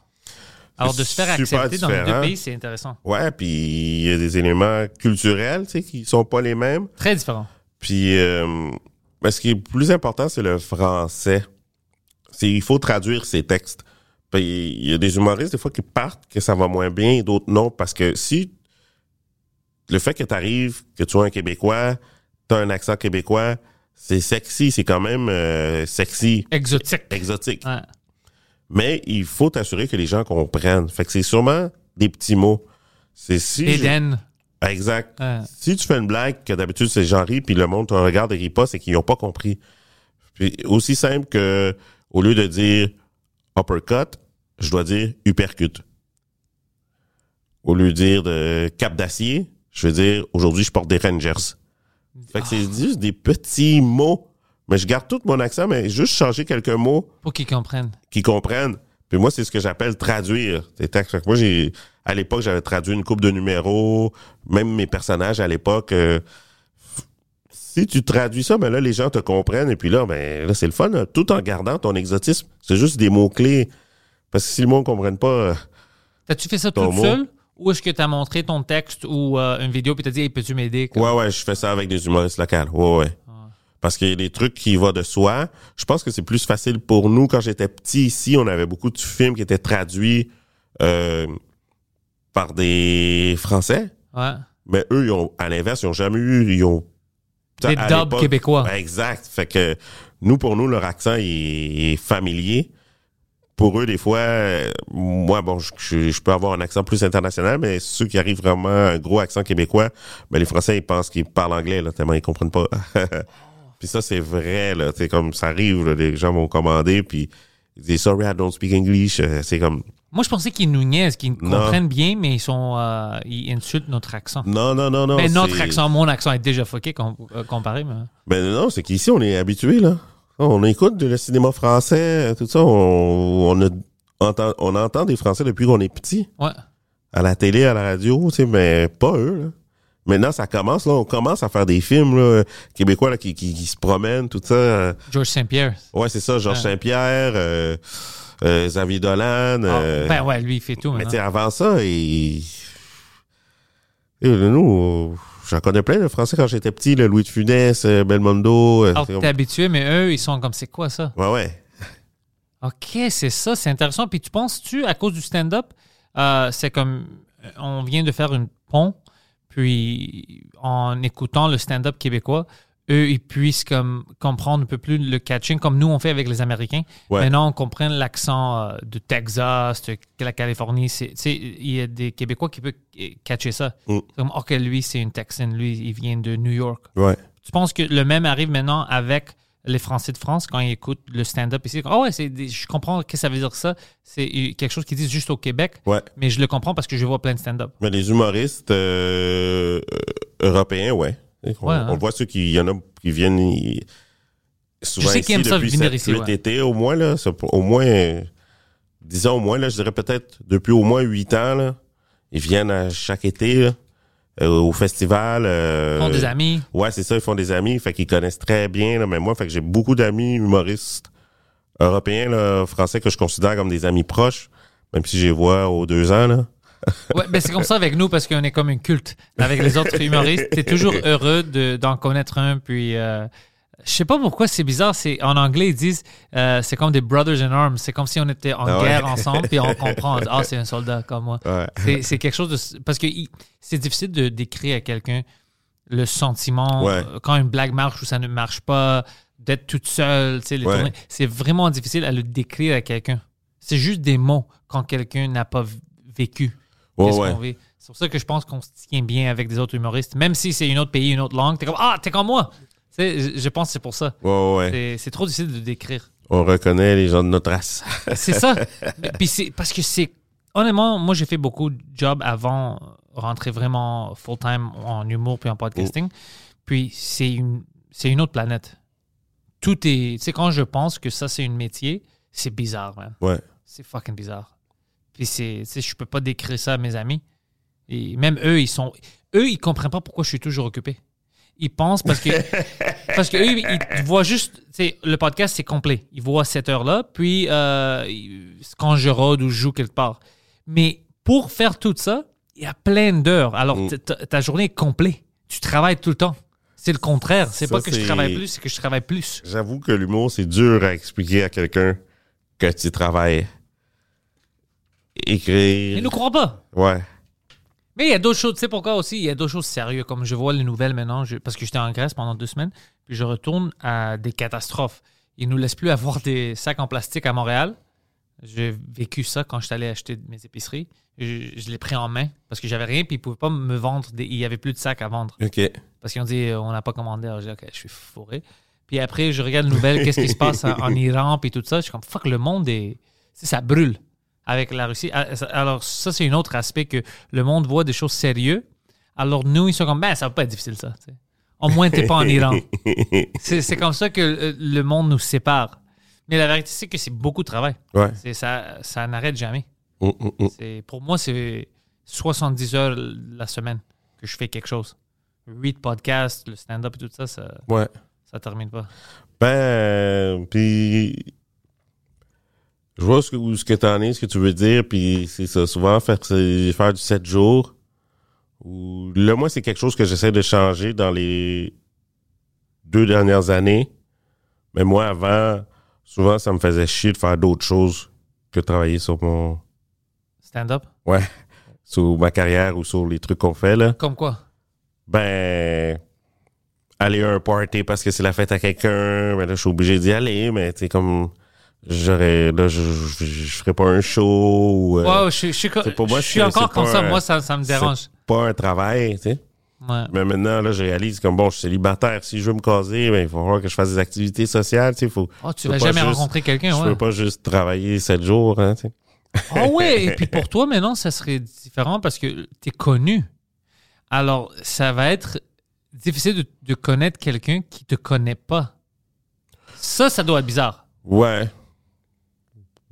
Alors, de se faire accepter dans les deux pays, c'est intéressant. Ouais, puis il y a des éléments culturels, tu sais, qui sont pas les mêmes. Très différent. Puis, euh, ben, ce qui est plus important, c'est le français. C'est il faut traduire ces textes Ben, Il y a des humoristes, des fois, qui partent, que ça va moins bien, d'autres non, parce que si le fait que tu arrives, que tu sois un Québécois, tu as un accent québécois, c'est sexy, c'est quand même euh, sexy, Exotique. exotique. Ouais. Mais il faut t'assurer que les gens comprennent. Fait que c'est sûrement des petits mots. C'est si. je- Eden. Exact. Ouais. Si tu fais une blague que d'habitude c'est genre rit, puis le monde te regarde et rit pas, c'est qu'ils n'ont pas compris. Puis aussi simple que au lieu de dire uppercut, je dois dire uppercut. Au lieu de dire de cap d'acier, je vais dire aujourd'hui je porte des Rangers. Fait que c'est juste des petits mots. Mais je garde tout mon accent, mais juste changer quelques mots Pour qu'ils comprennent. qui comprennent. Puis moi, c'est ce que j'appelle traduire. moi, j'ai, à l'époque, j'avais traduit une coupe de numéros, même mes personnages à l'époque. euh, si tu traduis ça, ben là, les gens te comprennent. Et puis là, ben là, c'est le fun, là, tout en gardant ton exotisme. C'est juste des mots-clés. Parce que si le monde ne comprenne pas, euh, T'as-tu fait ça mot. seule? Ou est-ce que t'as montré ton texte ou euh, une vidéo puis t'as dit, hey, peux-tu m'aider? ouais, ouais, je fais ça avec des humoristes locaux. Ouais, ouais. Parce qu'il y a des trucs qui vont de soi. Je pense que c'est plus facile pour nous. Quand j'étais petit ici, on avait beaucoup de films qui étaient traduits euh, par des Français. Ouais. Mais eux, ils ont, à l'inverse, ils ont jamais eu. Ils ont, Des à dubs québécois. Ben, exact. Fait que nous, pour nous, leur accent il est familier. Pour eux, des fois, euh, moi, bon, je, je- je peux avoir un accent plus international, mais ceux qui arrivent vraiment un gros accent québécois, ben, les Français, ils pensent qu'ils parlent anglais, là, tellement ils comprennent pas. [laughs] puis ça, c'est vrai, là. C'est comme, ça arrive, là, les gens vont commander, puis ils disent, sorry, I don't speak English. Euh, C'est comme, Moi, je pensais qu'ils nous niaisent, qu'ils comprennent bien, mais ils sont, euh, ils insultent notre accent. non, non, non, non. mais notre c'est- accent, mon accent est déjà fucké com- euh, comparé. Mais... Ben non, c'est qu'ici, on est habitué, là. On écoute le cinéma français, tout ça. On, on, a- entend, on entend des Français depuis qu'on est petit. Ouais. À la télé, à la radio, tu sais, mais pas eux, là. Maintenant, ça commence, là. On commence à faire des films, là, québécois, là, qui, qui, qui se promènent, tout ça. George Saint-Pierre. Ouais, c'est ça. Georges Ouais. Saint-Pierre, euh, euh, Xavier Dolan. Ah, euh, ben ouais, lui, il fait tout. mais tu sais, avant ça, et... et nous, j'en connais plein de Français quand j'étais petit, là, Louis de Funès, euh, Belmondo. euh, Alors, c'est t'es habitué, mais eux, ils sont comme, c'est quoi ça? Ouais, ouais. OK, c'est ça, c'est intéressant. Puis tu penses-tu, à cause du stand-up, euh, c'est comme, on vient de faire une pont, puis en écoutant le stand-up québécois, eux, ils puissent comme comprendre un peu plus le catching, comme nous, on fait avec les Américains. Ouais. Maintenant, on comprend l'accent euh, de Texas, de la Californie. Il y a des Québécois qui peuvent catcher ça. Mm. Comme, OK, lui, c'est une Texan, lui, il vient de New York. Ouais. Tu penses que le même arrive maintenant avec les Français de France quand ils écoutent le stand-up ici? Ah ouais, c'est des- je comprends ce que ça veut dire ça. C'est quelque chose qu'ils disent juste au Québec, Ouais. mais je le comprends parce que je vois plein de stand-up. Mais les humoristes euh, euh, européens, ouais. On, Ouais, hein. on voit ceux qui, il y en a qui viennent ils- souvent sais qu'ils ici aiment ça depuis venir 7, ici, 8 ouais. étés, au moins, là. pour- au moins, euh, disons au moins, là, je dirais peut-être depuis au moins 8 ans, là. Ils viennent à chaque été, là, au festival. euh, Ils font des amis. Ouais, c'est ça, ils font des amis, fait qu'ils connaissent très bien, là, mais moi, fait que j'ai beaucoup d'amis humoristes européens, là, français, que je considère comme des amis proches, même si je les vois aux deux ans, là. Ouais, ben c'est comme ça avec nous parce qu'on est comme une culte. Avec les autres humoristes, t'es toujours heureux de- d'en connaître un. Puis, euh, je sais pas pourquoi c'est bizarre. C'est en anglais ils disent euh, c'est comme des brothers in arms. C'est comme si on était en Ah ouais. guerre ensemble puis on comprend. Ah, c'est un soldat comme moi. Ouais. C'est- quelque chose de parce que c'est difficile de décrire à quelqu'un le sentiment Ouais. quand une blague marche ou ça ne marche pas, d'être toute seule. C'est vraiment difficile à le décrire à quelqu'un. C'est juste des mots quand quelqu'un n'a pas vécu. Vit? C'est pour ça que je pense qu'on se tient bien avec des autres humoristes. Même si c'est un autre pays, une autre langue, t'es comme Ah, t'es comme moi. Sais, je, pense que c'est pour ça. Ouais, ouais, ouais. C'est- C'est trop difficile de décrire. On reconnaît les gens de notre race. [laughs] C'est ça. [laughs] Puis c'est parce que c'est honnêtement, moi j'ai fait beaucoup de jobs avant rentrer vraiment full time en humour puis en podcasting. Puis c'est une c'est une autre planète. Tout est, tu sais quand je pense que ça c'est un métier, c'est bizarre, man. Ouais. C'est fucking bizarre. Puis c'est, tu sais, je peux pas décrire ça à mes amis. Et même eux, ils sont, eux, ils comprennent pas pourquoi je suis toujours occupé. Ils pensent parce que, [laughs] parce que eux, ils voient juste, le podcast c'est complet. Ils voient cette heure-là, puis euh, quand je rôde ou je joue quelque part. Mais pour faire tout ça, il y a plein d'heures. Alors Mm. ta, journée est complète. Tu travailles tout le temps. C'est le contraire. C'est pas que je travaille plus, c'est que je travaille plus. J'avoue que l'humour, c'est dur à expliquer à quelqu'un que tu travailles. écrire. Ils ne croient pas. Ouais. Mais il y a d'autres choses, tu sais pourquoi aussi? Il y a d'autres choses sérieuses, comme je vois les nouvelles maintenant, je- parce que j'étais en Grèce pendant deux semaines, puis je retourne à des catastrophes. Ils nous laissent plus avoir des sacs en plastique à Montréal. J'ai vécu ça quand j'étais allé acheter mes épiceries. Je, je l'ai pris en main parce que j'avais rien, puis ils pouvaient pas me vendre. Des, il y avait plus de sacs à vendre OK. parce qu'ils ont dit on n'a pas commandé. Alors j'ai dit ok, je suis fourré. Puis après, je regarde les nouvelles, qu'est-ce qui se passe en, en Iran, puis tout ça. Je suis comme fuck, le monde est. ça brûle avec la Russie. Ah, Alors, ça, c'est un autre aspect que le monde voit des choses sérieuses. Alors, nous, ils sont comme ben, ça va pas être difficile, ça. Au moins, t'es pas en Iran. [laughs] C'est c'est comme ça que euh, le monde nous sépare. Mais la vérité, c'est que c'est beaucoup de travail. Ouais. C'est- Ça, ça n'arrête jamais. Mm, mm, mm. C'est- Pour moi, c'est 70 heures la semaine que je fais quelque chose. 8 podcasts, le stand-up et tout ça, ça, Ouais. ça termine pas. Ben, puis je vois ce que, où ce que t'en es, ce que tu veux dire, puis c'est ça. Souvent, faire, c'est faire du 7 jours. Ou, là, moi, c'est quelque chose que j'essaie de changer dans les deux dernières années. Mais moi, avant, souvent, ça me faisait chier de faire d'autres choses que travailler sur mon, Stand-up? ouais, sur ma carrière ou sur les trucs qu'on fait, là. Comme quoi? Ben, aller à un party parce que c'est la fête à quelqu'un, ben là, je suis obligé d'y aller, mais tu comme, j'aurais, là, je, je, je ferais pas un show ou, euh, Ouais, je, je pour moi, je suis encore comme ça. un- Moi, ça, ça me dérange. pas un travail, tu sais. Ouais. Mais maintenant, là, je réalise comme, bon, je suis célibataire, si je veux me caser, ben, il faut voir que je fasse des activités sociales, tu sais, faut, Oh, tu vas jamais juste- rencontrer je quelqu'un, ouais. peux pas juste travailler sept jours, hein, tu sais. Ah ouais, et puis pour [laughs] toi, maintenant, ça serait différent parce que tu es connu. Alors, ça va être difficile de, de connaître quelqu'un qui te connaît pas. Ça, ça doit être bizarre. Ouais.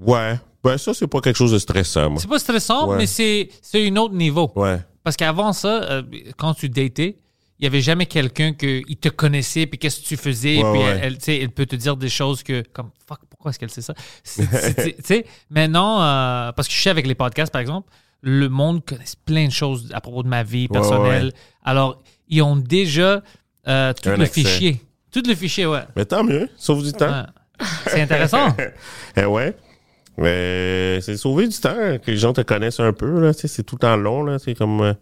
Ouais. Ben, ça, c'est pas quelque chose de stressant, moi. C'est pas stressant, Ouais. mais c'est c'est un autre niveau. Ouais. Parce qu'avant ça, euh, quand tu datais, il y avait jamais quelqu'un qui te connaissait, puis qu'est-ce que tu faisais, Ouais, puis ouais. elle, elle, peut te dire des choses que, comme, fuck, pourquoi est-ce qu'elle sait ça? [laughs] Tu sais, maintenant, euh, parce que je suis avec les podcasts, par exemple, le monde connaît plein de choses à propos de ma vie personnelle. ouais. Alors, ils ont déjà euh, tout Un le accès. fichier. Tout le fichier, ouais. Mais tant mieux, sauve du temps. C'est intéressant. [laughs] Eh ouais. Mais c'est sauver du temps que les gens te connaissent un peu, là. C'est tout le temps long, là. C'est comme euh,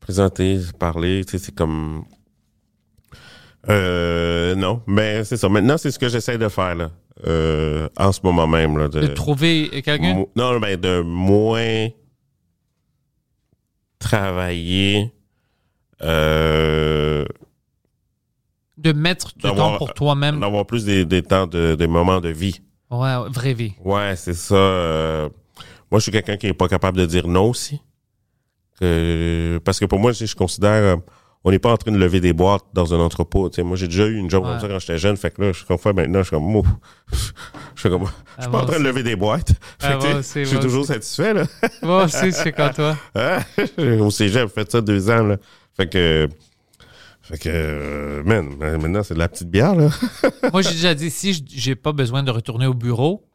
présenter, parler, c'est comme. Euh, non, mais c'est ça. Maintenant, c'est ce que j'essaie de faire, là. Euh, en ce moment même, là. de De, trouver quelqu'un? non, mais de moins travailler. Euh, De mettre du temps pour toi-même. d'avoir plus des, des temps de, des moments de vie. Ouais, vraie vie. Ouais, c'est ça. euh, moi, je suis quelqu'un qui est pas capable de dire non aussi. Que- parce que pour moi, je, je considère, euh, on n'est pas en train de lever des boîtes dans un entrepôt. Moi, j'ai déjà eu une job Ouais. comme ça quand j'étais jeune. Fait que là, je suis comme ça maintenant, je suis comme, ouf. [laughs] je suis comme, je suis pas en moi train de lever des boîtes. Fait Ah, que, aussi, je suis toujours aussi. satisfait, là. Moi aussi, je suis comme toi. [laughs] Hein? Au cégep, j'ai fait ça deux ans, là. Fait que, fait que, euh, man, maintenant, c'est de la petite bière, là. [laughs] Moi, j'ai déjà dit, si j'ai pas besoin de retourner au bureau,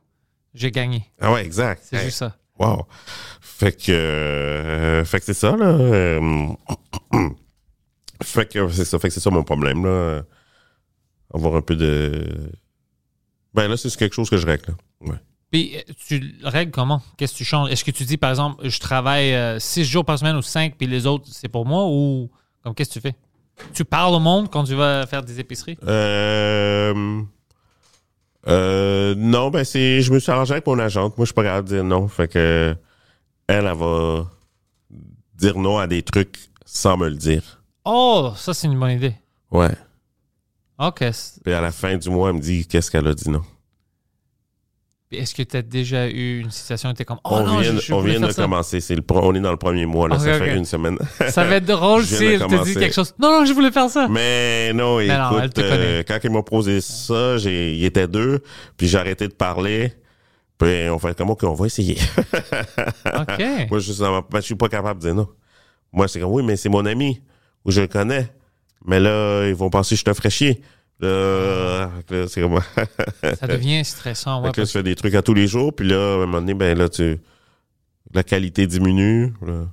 j'ai gagné. ah ouais, exact. C'est Hey. juste ça. Wow. Fait que, euh, fait que c'est ça, là. euh, [clears throat] fait que c'est ça, fait que c'est ça mon problème, là. Avoir un peu de. Ben là, c'est quelque chose que je règle, là. Ouais. Puis, tu le règles comment? Qu'est-ce que tu changes? Est-ce que tu dis, par exemple, je travaille six jours par semaine ou cinq, puis les autres, c'est pour moi? Ou comme qu'est-ce que tu fais? Tu parles au monde quand tu vas faire des épiceries? Euh, euh, non, ben c'est. Je me suis arrangé avec mon agente. Moi, je suis pas capable de dire non. Fait que elle, elle va dire non à des trucs sans me le dire. Oh, ça, c'est une bonne idée. Ouais. OK. Puis à la fin du mois, elle me dit qu'est-ce qu'elle a dit non? Est-ce que tu as déjà eu une situation où tu es comme, oh on non, vient, je, de- je on vient de ça? commencer. C'est le pro- on est dans le premier mois, là. Ok, ça ok. fait une semaine. Ça va être drôle [laughs] si elle te dit quelque chose. Non, non, je voulais faire ça. Mais non, Mais écoute, euh, quand il m'a posé ça, il était deux, puis j'ai arrêté de parler. Puis on fait comment qu'on va essayer. [laughs] OK. Moi, je, suis ben, je suis pas capable de dire non. Moi, c'est comme, oui, mais c'est mon ami, ou je le connais. Mais là, ils vont penser que je te ferais chier. C'est Ça devient stressant. Ouais, Fait que là, parce- tu fais des trucs à tous les jours, puis là, à un moment donné, ben là, tu, la qualité diminue. là.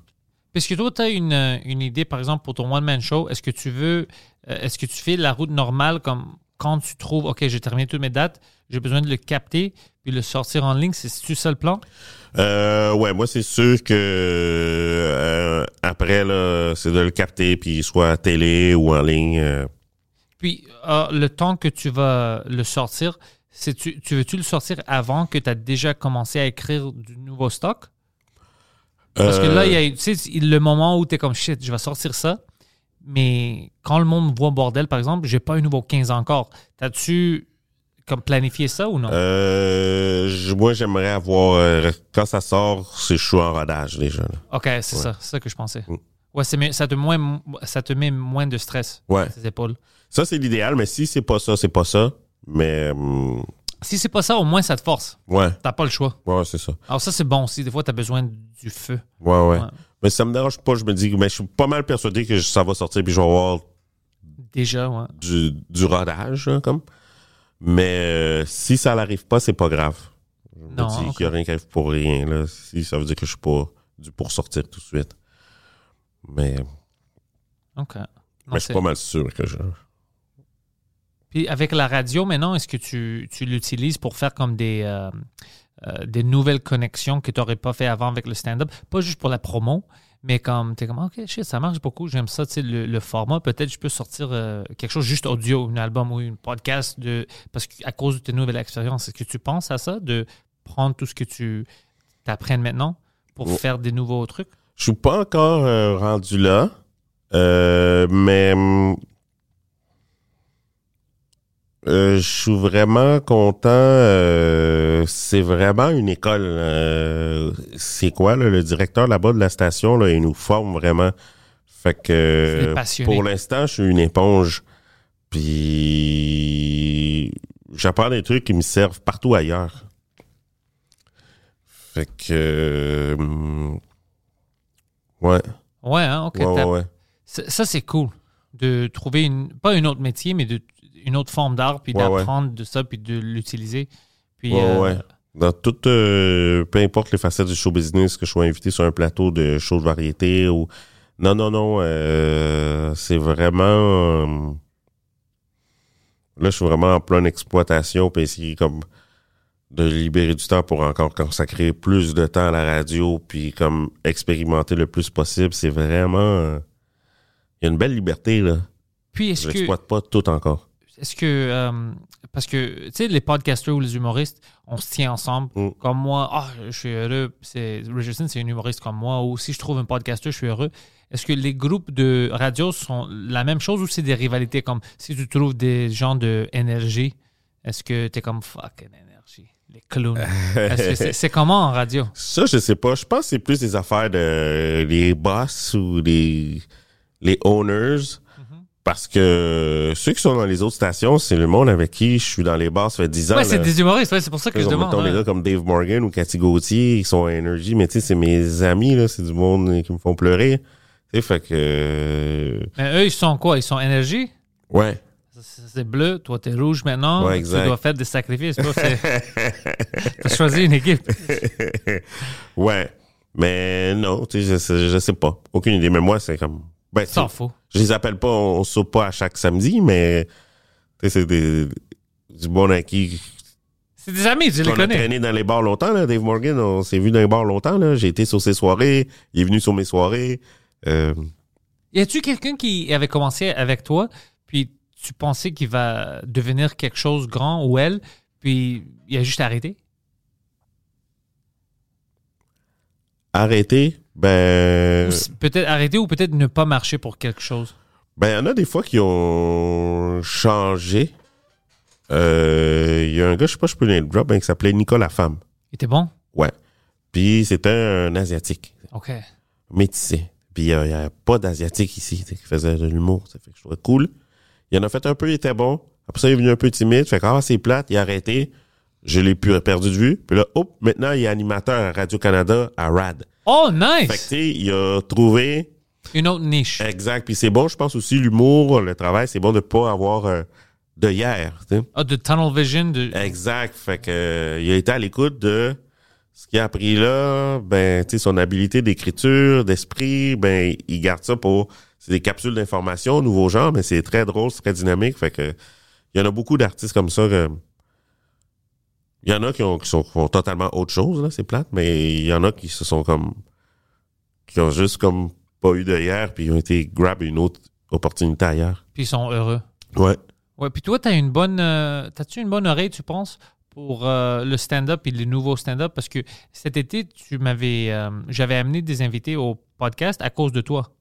Parce que toi, tu as une, euh, une idée, par exemple, pour ton one-man show. Est-ce que tu veux, euh, est-ce que tu fais la route normale comme quand tu trouves, OK, j'ai terminé toutes mes dates, j'ai besoin de le capter puis le sortir en ligne. C'est-tu ça le plan? Euh, ouais, moi c'est sûr que euh, après là, c'est de le capter puis soit à télé ou en ligne. Puis euh, le temps que tu vas le sortir, tu, tu veux-tu le sortir avant que tu as déjà commencé à écrire du nouveau stock? Parce que là, il y a tu sais, le moment où tu es comme shit, je vais sortir ça. Mais quand le monde voit bordel, par exemple, j'ai pas un nouveau 15 encore. T'as-tu comme planifié ça ou non? Euh, moi j'aimerais avoir euh, quand ça sort, c'est chaud en rodage déjà. là. OK, c'est ça, c'est ça que je pensais. Mm. Ouais, c'est ça te, moins, ça te met moins de stress, Ouais. ces épaules. Ça c'est l'idéal, mais si c'est pas ça, c'est pas ça. Mais hum, Si c'est pas ça, au moins ça te force. ouais, T'as pas le choix. ouais, c'est ça. Alors ça, c'est bon aussi. Des fois, tu as besoin du feu. Ouais, ouais, Ouais. Mais ça me dérange pas. Je me dis, mais je suis pas mal persuadé que ça va sortir puis je vais avoir Déjà, ouais. du, du rodage, hein, comme. Mais euh, si ça n'arrive pas, c'est pas grave. Je me Non, dis ok. qu'il n'y a rien qui arrive pour rien. Là. Si ça veut dire que je suis pas dû pour sortir tout de suite. Mais, OK. Non, mais je suis c'est- pas mal sûr que je. Puis avec la radio, maintenant, est-ce que tu, tu l'utilises pour faire comme des, euh, euh, des nouvelles connexions que tu n'aurais pas fait avant avec le stand-up? Pas juste pour la promo, mais comme tu es comme, OK, shit, ça marche beaucoup, j'aime ça, tu sais, le, le format. Peut-être je peux sortir euh, quelque chose juste audio, un album ou un podcast, de, parce qu'à cause de tes nouvelles expériences, est-ce que tu penses à ça, de prendre tout ce que tu t'apprennes maintenant pour Ouais. faire des nouveaux trucs? Je suis pas encore euh, rendu là. Euh, mais hum, euh, je suis vraiment content. euh, c'est vraiment une école. euh, c'est quoi là, le directeur là-bas de la station là, il nous forme vraiment. Fait que pour l'instant, je suis une éponge. Puis j'apprends des trucs qui me servent partout ailleurs. Fait que ouais. Ouais, hein, OK. Ouais, ouais, t'as- ouais. Ça, ça, c'est cool. De trouver une, pas un autre métier, mais de, une autre forme d'art, puis Ouais, ouais. d'apprendre de ça, puis de l'utiliser. Puis, Ouais, euh, ouais. Dans toutes, euh, peu importe les facettes du show business, que je sois invité sur un plateau de show de variété ou. Non, non, non. euh, c'est vraiment. là, je suis vraiment en pleine exploitation, puis essayer comme de libérer du temps pour encore consacrer plus de temps à la radio, puis comme expérimenter le plus possible. C'est vraiment. Il y a une belle liberté, là. Puis, Je est-ce que, l'exploite pas tout encore. Est-ce que euh, parce que, tu sais, les podcasters ou les humoristes, on se tient ensemble. Mm. Comme moi, ah, je suis heureux. Richardson, c'est un humoriste comme moi. Ou si je trouve un podcaster, je suis heureux. Est-ce que les groupes de radio sont la même chose ou c'est des rivalités? Comme si tu trouves des gens de énergie, est-ce que tu es comme fucking énergie, les clowns? [laughs] C'est comment en radio? Ça, je sais pas. Je pense que c'est plus des affaires de les boss ou les, les owners. Parce que ceux qui sont dans les autres stations, c'est le monde avec qui je suis dans les bars, ça fait 10 ans. Ouais, c'est des humoristes, ouais, c'est pour ça que je Mettons, demande. les ouais. gars comme Dave Morgan ou Cathy Gauthier, ils sont à Energy, mais tu sais, c'est mes amis, là, c'est du monde qui me font pleurer. Tu sais, fait que... euh, Mais eux, ils sont quoi? Ils sont énergie? Ouais. C'est bleu, toi t'es rouge maintenant. Ouais, exact. Tu dois faire des sacrifices. Toi, T'as [laughs] choisi une équipe. ouais. Mais non, tu sais, je, sais- je sais pas. Aucune idée. Mais moi, c'est comme... Ben, S'en fout. Je les appelle pas, on, on soupe pas à chaque samedi, mais c'est des, du bon à qui C'est des amis, je les on a connais. traîné dans les bars longtemps, là, Dave Morgan, on s'est vu dans les bars longtemps, là. J'ai été sur ses soirées, il est venu sur mes soirées. Euh, Y a-tu quelqu'un qui avait commencé avec toi, puis tu pensais qu'il va devenir quelque chose grand ou elle, puis il a juste arrêté? arrêter, ben, peut-être arrêter ou peut-être ne pas marcher pour quelque chose. ben, il y en a des fois qui ont changé. Euh, Il y a un gars, je sais pas, je peux le drop, hein, qui s'appelait Nicolas Femme. Il était bon? Ouais. Puis c'était un Asiatique. OK. métissé. Puis il n'y a pas d'Asiatique ici qui faisait de l'humour. Ça fait que je trouvais cool. Il en a fait un peu, il était bon. Après ça, il est venu un peu timide. Fait que, ah, c'est plate, il a arrêté. Je l'ai pu- perdu de vue. Puis là, hop, maintenant, il est animateur à Radio-Canada à RAD. Oh, Fait que, nice! il a trouvé Une autre niche. exact. Puis c'est bon, je pense aussi, l'humour, le travail, c'est bon de pas avoir euh, de hier. Ah, de tunnel vision. De... Exact. Fait que euh, il a été à l'écoute de ce qu'il a appris là, ben, tu sais, son habilité d'écriture, d'esprit, ben, il garde ça pour. C'est des capsules d'information, nouveau genre, mais c'est très drôle, c'est très dynamique. Fait que il y en a beaucoup d'artistes comme ça. que- il y en a qui, ont, qui sont, qui font totalement autre chose, là, c'est plate, mais il y en a qui se sont comme. qui ont juste comme pas eu de hier, puis ils ont été grab une autre opportunité ailleurs. Puis ils sont heureux. Ouais. Ouais, puis toi, t'as une bonne. euh, T'as-tu une bonne oreille, tu penses, pour euh, le stand-up et les nouveaux stand-up? Parce que cet été, tu m'avais. euh, J'avais amené des invités au podcast à cause de toi.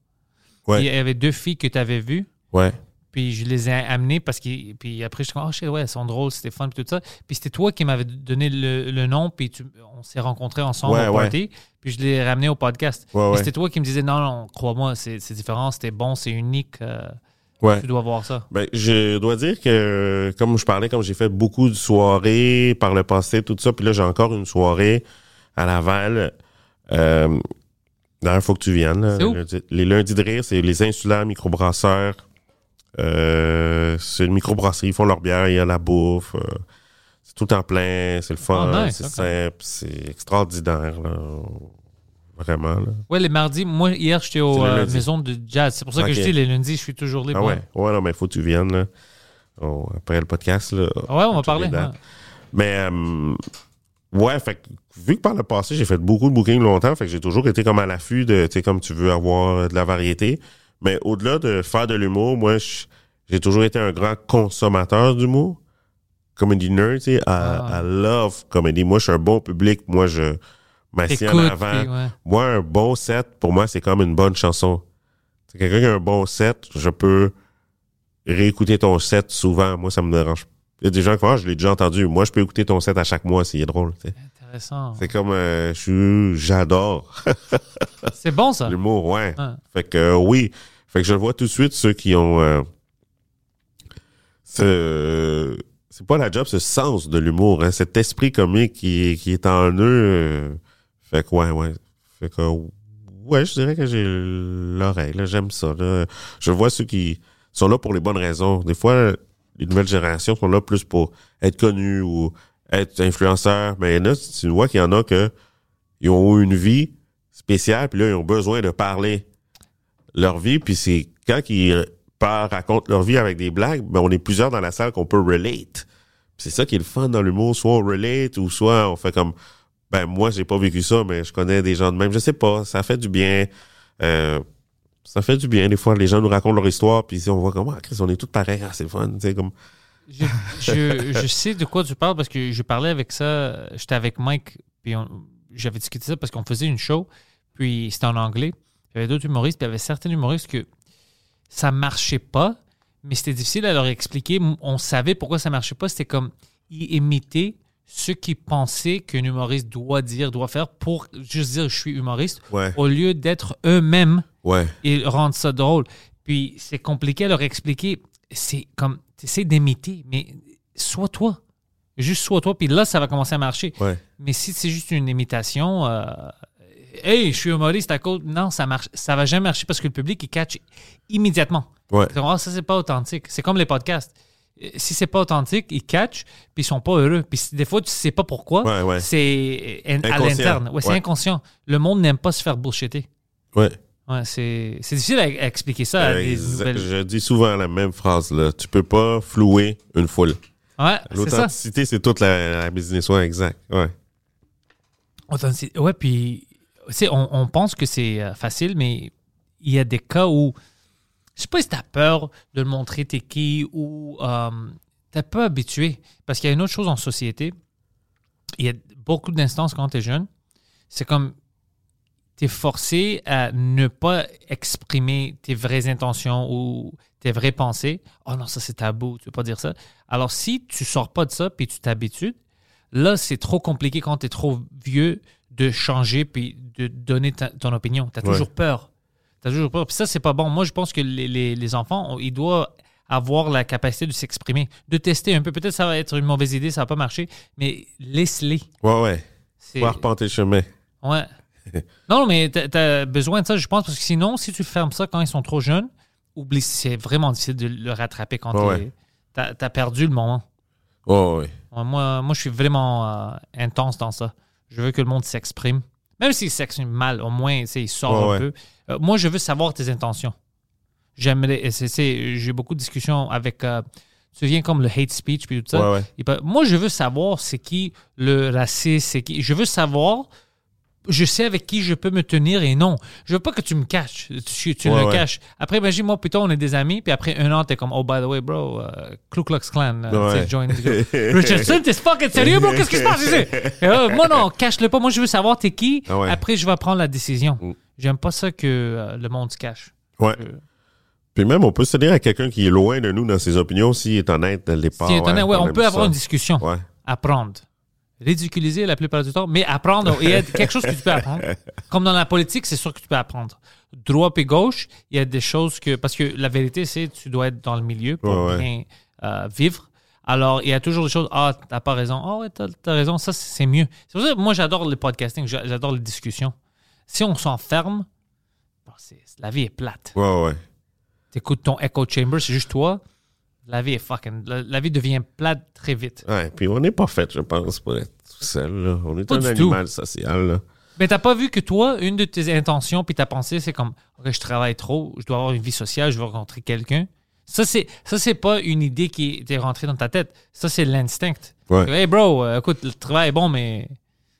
Ouais. Il y avait deux filles que tu avais vues. Ouais. Puis je les ai amenées parce que. Puis après, je suis comme, oh ouais, elles sont drôles, c'était fun, puis tout ça. Puis c'était toi qui m'avais donné le, le nom, puis tu- on s'est rencontrés ensemble Ouais, au ouais. party. Puis je l'ai ramené au podcast. Ouais. C'était toi qui me disais, non, non, crois-moi, c'est c'est différent, c'était bon, c'est unique. euh, Ouais. tu dois voir ça. Ben, je dois dire que, comme je parlais, comme j'ai fait beaucoup de soirées par le passé, tout ça, puis là, j'ai encore une soirée à Laval. Euh, D'ailleurs, il faut que tu viennes. là. C'est où? Lundi- Les lundis de rire, c'est les insulaires microbrasseurs. Euh, c'est une microbrasserie, ils font leur bière, il y a la bouffe. euh, c'est tout en plein, c'est le fun, Ah, nice, c'est simple, c'est extraordinaire. Là. Vraiment. Là. Ouais, les mardis, moi, hier, j'étais aux euh, maisons de jazz. C'est pour ça que je dis, les lundis, je suis toujours libre. Ah ouais, ouais, non, mais il faut que tu viennes. Là. On- après le podcast, là, Ah ouais, on va parler. ouais. Mais ouais, fait vu que par le passé, j'ai fait beaucoup de bookings longtemps, fait que j'ai toujours été comme à l'affût de, tu sais, comme tu veux avoir de la variété. Mais au-delà de faire de l'humour, moi, j'ai toujours été un grand consommateur d'humour. Comedy nerd, tu sais, I, Ah. I love comedy. Moi, je suis un bon public. Moi, je m'assieds en avant. ouais. Moi, un bon set, pour moi, c'est comme une bonne chanson. C'est quelqu'un qui a un bon set, je peux réécouter ton set souvent. Moi, ça me dérange. Il y a des gens qui font, ah, je l'ai déjà entendu. Moi, je peux écouter ton set à chaque mois s'il est drôle. tu sais. Intéressant. C'est comme, euh, je j'adore [laughs] C'est bon, ça. l'humour, ouais. Fait que euh, oui, fait que je vois tout de suite ceux qui ont, euh, ce, c'est pas la job, ce sens de l'humour, hein, cet esprit comique qui, est- qui est en eux. fait que ouais, ouais. Fait que ouais, je dirais que j'ai l'oreille. J'aime ça. là. Je vois ceux qui sont là pour les bonnes raisons. Des fois, les nouvelles générations sont là plus pour être connus ou être influenceurs. Mais là, tu vois qu'il y en a que ils ont eu une vie spéciale, puis là, ils ont besoin de parler leur vie, puis c'est quand ils parlent, racontent leur vie avec des blagues, ben on est plusieurs dans la salle qu'on peut relate. C'est ça qui est le fun dans l'humour, soit on relate ou soit on fait comme ben moi j'ai pas vécu ça, mais je connais des gens de même. Je sais pas, ça fait du bien. Euh, ça fait du bien des fois. Les gens nous racontent leur histoire, puis si on voit comme ah, Chris, on est tous pareils, ah, c'est fun, tu sais comme. Je, je, je sais de quoi tu parles parce que je parlais avec ça. J'étais avec Mike, puis j'avais discuté ça parce qu'on faisait une show, puis c'était en anglais. Il y avait d'autres humoristes, puis il y avait certains humoristes que ça marchait pas, mais c'était difficile à leur expliquer. On savait pourquoi ça marchait pas. C'était comme ils imitaient ce qu'ils pensaient qu'un humoriste doit dire, doit faire pour juste dire je suis humoriste, Ouais, au lieu d'être eux-mêmes ouais, et rendre ça drôle. Puis c'est compliqué à leur expliquer. C'est comme, essaies d'imiter, mais sois toi. Juste sois toi, puis là, ça va commencer à marcher. ouais. Mais si c'est juste une imitation, euh, hey, je suis humoriste à cause. Non, ça marche. Ça va jamais marcher parce que le public, il catch immédiatement. Ouais. Ah, ça, c'est pas authentique. C'est comme les podcasts. Euh, Si c'est pas authentique, ils catch, puis ils sont pas heureux. Puis des fois, tu sais pas pourquoi. Ouais, ouais. C'est à l'interne. Ouais, c'est inconscient. Le monde n'aime pas se faire bullshitter. Ouais. Ouais, c'est difficile à, à expliquer ça à des Exa- nouvelles. Je dis souvent la même phrase là. Tu peux pas flouer une foule. Ouais. L'authenticité, c'est toute la, la business, ouais, exact. Ouais. Authenticité. Ouais, puis, tu sais, on, on pense que c'est euh, facile, mais il y a des cas où, je sais pas si t'as peur de le montrer t'es qui ou euh, t'es pas habitué. Parce qu'il y a une autre chose en société. Il y a beaucoup d'instances quand t'es jeune. C'est comme, t'es forcé à ne pas exprimer tes vraies intentions ou tes vraies pensées. Oh non, ça c'est tabou, tu peux pas dire ça. Alors si tu sors pas de ça puis tu t'habitues, là c'est trop compliqué quand tu es trop vieux de changer puis de donner ta- ton opinion. Tu as Ouais. toujours peur. Tu as toujours peur. Puis ça c'est pas bon. Moi je pense que les, les- les enfants, on- ils doivent avoir la capacité de s'exprimer, de tester un peu. Peut-être ça va être une mauvaise idée, ça va pas marcher, mais laisse-les. Ouais, ouais. Faut arpenter le chemin. Ouais. [laughs] non, mais t'as as besoin de ça, je pense, parce que sinon, si tu fermes ça quand ils sont trop jeunes, oublie, c'est vraiment difficile de le rattraper quand t'es- ouais. t'as as perdu le moment. Ouais. Moi, moi, je suis vraiment euh, intense dans ça. Je veux que le monde s'exprime. Même s'il s'exprime mal, au moins, tu il sort un ouais. peu. Euh, moi, je veux savoir tes intentions. J'aimerais. J'ai beaucoup de discussions avec. euh, tu viens comme le hate speech puis tout ça? Ouais, ouais. Il peut- moi, je veux savoir c'est qui le raciste, c'est qui. Je veux savoir. Je sais avec qui je peux me tenir et non. Je veux pas que tu me caches. Tu, tu Ouais, me ouais. caches. Après, imagine, moi, plutôt, on est des amis, puis après un an, t'es comme, oh, by the way, bro, uh, Ku Klux Klan, uh, Ouais. join. [laughs] Richardson, t'es fucking sérieux, bro? Qu'est-ce qui se passe ici? [laughs] Euh, moi, non, cache-le pas. Moi, je veux savoir t'es qui. Ah. Après, je vais prendre la décision. Mm. J'aime pas ça que euh, le monde se cache. Ouais. Euh, Puis même, on peut se dire à quelqu'un qui est loin de nous dans ses opinions s'il est honnête dès le départ. Si étonnant, ouais, on peut avoir ça. une discussion. Ouais. apprendre. Ridiculiser la plupart du temps, mais apprendre. Il y a quelque chose que tu peux apprendre. [laughs] Comme dans la politique, c'est sûr que tu peux apprendre. Droit et gauche, il y a des choses que. Parce que la vérité, c'est tu dois être dans le milieu pour Ouais, ouais. bien euh, vivre. Alors, il y a toujours des choses. Ah, t'as pas raison. Ah, ouais, t'as as raison. Ça, c'est mieux. C'est pour ça que moi, j'adore le podcasting. j'a- J'adore les discussions. Si on s'enferme, bon, c'est- la vie est plate. Ouais, ouais. T'écoutes ton echo chamber, c'est juste toi. La vie est fucking. La, la vie devient plate très vite. Ouais, puis on n'est pas fait, je pense, pour être tout seul. Là. On est Pas un tout. animal social. Là. Mais t'as pas vu que toi, une de tes intentions puis ta pensée, c'est comme OK, je travaille trop, je dois avoir une vie sociale, je veux rencontrer quelqu'un. Ça, c'est ça c'est pas une idée qui est rentrée dans ta tête. Ça, c'est l'instinct. Ouais. Hey bro, euh, écoute, le travail est bon, mais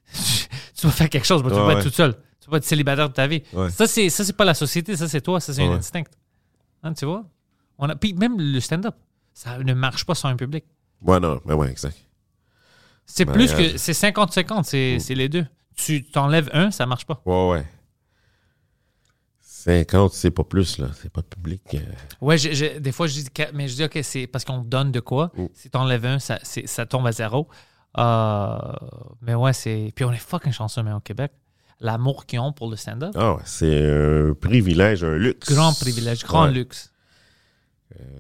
[laughs] tu dois faire quelque chose, bro. tu Ouais, vas pas ouais. être toute seule. Tu vas pas être célibataire de ta vie. Ouais. Ça, c'est ça, c'est pas la société, ça, c'est toi, ça, c'est un instinct. Hein, tu vois? On a, puis même le stand-up, ça ne marche pas sans un public. Ouais, non, mais ouais, exact. C'est Ben, plus euh, que. C'est 50-50, c'est c'est les deux. Tu t'enlèves un, ça marche pas. Ouais, ouais. 50, c'est pas plus, là. C'est pas public. euh. Ouais, je- je- des fois, je dis, mais je dis, OK, c'est parce qu'on donne de quoi. Mm. Si t'enlèves un, ça, c'est- ça tombe à zéro. Euh, mais ouais, c'est. Puis on est fucking chanceux, mais au Québec. L'amour qu'ils ont pour le stand-up. Ah c'est un privilège, un luxe. Grand privilège, grand Ouais. luxe.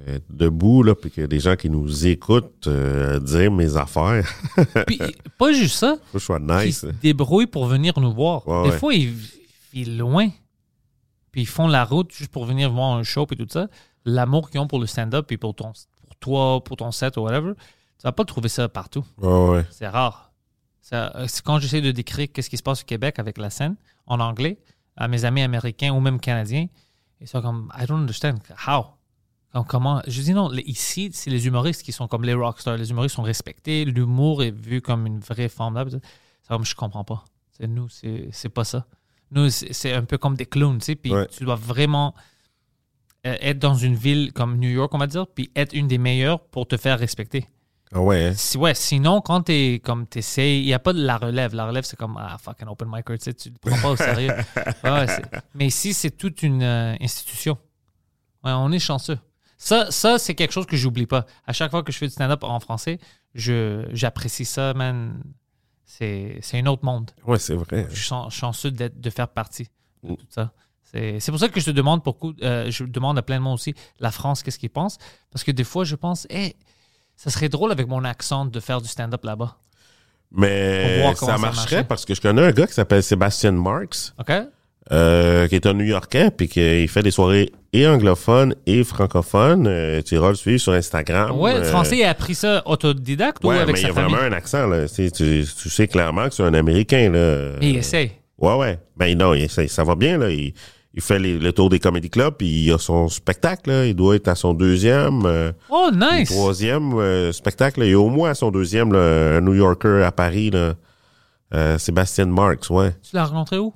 Être debout, là, puis qu'il y a des gens qui nous écoutent euh, dire mes affaires. [laughs] Puis pas juste ça, Faut que je sois ils nice. se débrouillent pour venir nous voir. Ouais, des ouais. fois, ils vivent loin. Puis ils font la route juste pour venir voir un show et tout ça. L'amour qu'ils ont pour le stand-up et pour, ton, pour toi, pour ton set ou whatever, tu vas pas trouver ça partout. Ouais. C'est rare. Euh, c'est quand j'essaie de décrire qu'est-ce qui se passe au Québec avec la scène en anglais à mes amis américains ou même canadiens, ils sont comme I don't understand how. Comme, comment Je dis non, ici c'est les humoristes qui sont comme les rockstars. Les humoristes sont respectés, l'humour est vu comme une vraie forme d'art. C'est comme je comprends pas. C'est nous, c'est pas ça. Nous c'est un peu comme des clowns, tu sais. Puis Ouais. tu dois vraiment euh, être dans une ville comme New York, on va dire, puis être une des meilleures pour te faire respecter. Ah ouais, hein? Si, ouais, sinon, quand t'es comme t'essayes, il n'y a pas de la relève. La relève, c'est comme ah fucking open mic, tu sais, tu le prends pas au sérieux. [laughs] Ouais, mais ici, c'est toute une euh, institution. Ouais, on est chanceux. Ça, ça c'est quelque chose que j'oublie pas. À chaque fois que je fais du stand-up en français, je j'apprécie ça, man. C'est c'est un autre monde. Ouais, c'est vrai. Je suis chan- chanceux d'être- de faire partie de Mm. tout ça. C'est c'est pour ça que je te demande beaucoup, euh, je demande à plein de monde aussi, la France, qu'est-ce qu'ils pensent? Parce que des fois, je pense, hey, ça serait drôle avec mon accent de faire du stand-up là-bas. Mais ça marcherait parce que je connais un gars qui s'appelle Sébastien Marks, OK? Euh, qui est un New-Yorkais, puis qui fait des soirées et anglophones et francophones. Euh, tu iras le suivre sur Instagram. Ouais, le Euh, français, a appris ça autodidacte ou avec mais il y a famille? vraiment un accent, là. Tu, sais, tu, tu sais clairement que c'est un Américain, là. Mais il essaye. Ouais, ouais. Ben non, il- ça, ça va bien, là. Il, il fait les- le tour des comedy clubs, puis il a son spectacle, là. Il doit être à son deuxième, euh, Oh, nice! troisième euh, spectacle. Il est au moins à son deuxième, là, un New Yorker à Paris, là. Euh, Sébastien Marks, ouais. Tu l'as rencontré où?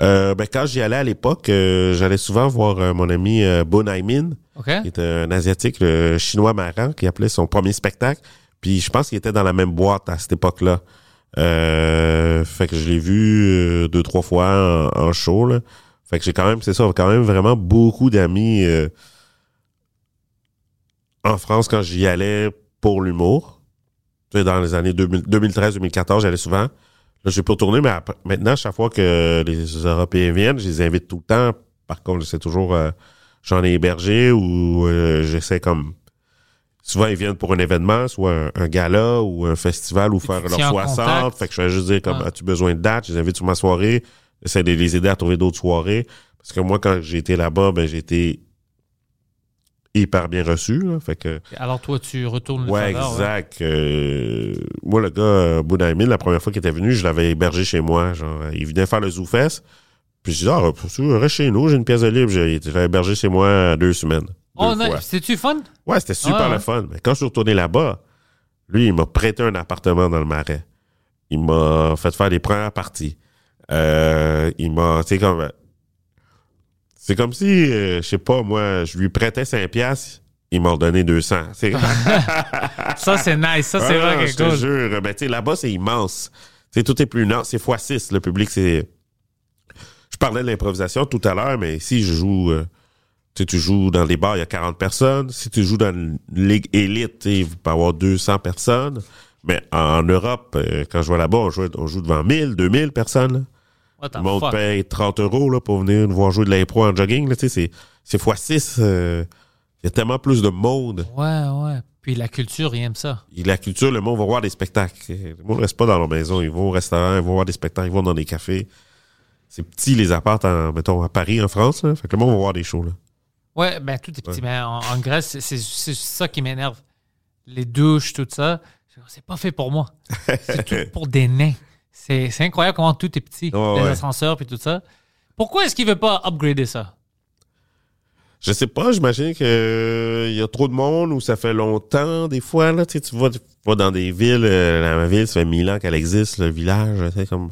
Euh, ben, quand j'y allais à l'époque, euh, j'allais souvent voir euh, mon ami euh, Bon Aimin, OK? qui était un asiatique, le chinois marrant, qui appelait son premier spectacle. Puis je pense qu'il était dans la même boîte à cette époque-là. Euh, fait que je l'ai vu euh, deux, trois fois en, en show. Là. Fait que j'ai quand même, c'est ça, quand même vraiment beaucoup d'amis euh, en France quand j'y allais pour l'humour. Tu sais, dans les années 2000 2013-2014, j'allais souvent. Là, j'ai pas retourné, mais après- maintenant, chaque fois que les Européens viennent, je les invite tout le temps. Par contre, j'essaie toujours, euh, j'en ai hébergé ou euh, j'essaie comme... Souvent, ils viennent pour un événement, soit un, un gala ou un festival ou faire leur tiens en 60. contact. Fait que je vais juste dire, comme, Ouais. as-tu besoin de date? Je les invite sur ma soirée. J'essaie de les aider à trouver d'autres soirées. Parce que moi, quand j'ai été là-bas, ben, j'ai été hyper bien reçu. là. Fait que... Alors, toi, tu retournes le Ouais, faveur, exact. Euh, moi, le gars, euh, Boudaïmin, la première fois qu'il était venu, je l'avais hébergé chez moi. Genre, il venait faire le ZooFest. Puis je dis, ah, reste chez nous, j'ai une pièce de libre. J'ai- Je l'ai hébergé chez moi deux semaines. Oh, c'était-tu fun? Ouais, c'était super le fun. Mais quand je suis retourné là-bas, lui, il m'a prêté un appartement dans le marais. Il m'a fait faire les premières parties. Euh, il m'a, tu sais, comme, c'est comme si, euh, je sais pas, moi, je lui prêtais 5 piastres, il m'a redonné 200. C'est, [laughs] Ça, c'est nice. Ça, c'est Ah, vrai je que te cool. jure. Ben, là-bas, c'est immense. Tu sais, tout est plus non, c'est x6. Le public, c'est. Je parlais de l'improvisation tout à l'heure, mais ici, je joue. euh, tu joues dans les bars, il y a 40 personnes. Si tu joues dans une ligue élite, il peut y avoir 200 personnes. Mais en Europe, euh, quand je vais là-bas, on joue, on joue devant 1000, 2000 personnes. Le monde fuck? paye 30 euros là, pour venir nous voir jouer de l'impro en jogging. C'est c'est x6. euh, Il y a tellement plus de monde. Ouais, ouais. Puis la culture, il aime ça. Et la culture, le monde va voir des spectacles. Le monde ne reste pas dans leur maison. Ils vont au restaurant, ils vont voir des spectacles, ils vont dans des cafés. C'est petit, les apparts, en, mettons, à Paris, en France. Là. Fait que le monde va voir des shows. Là. Ouais, ben tout est petit. Ouais. Mais en, en Grèce, c'est ça qui m'énerve. Les douches, tout ça. C'est pas fait pour moi. [laughs] C'est tout pour des nains. C'est incroyable comment tout est petit. Les ouais. ascenseurs puis tout ça. Pourquoi est-ce qu'il veut pas upgrader ça? Je sais pas, j'imagine que euh, il y a trop de monde ou ça fait longtemps, des fois. Là, tu vas, tu vas dans des villes, euh, la ville, ça fait mille ans qu'elle existe, le village. comme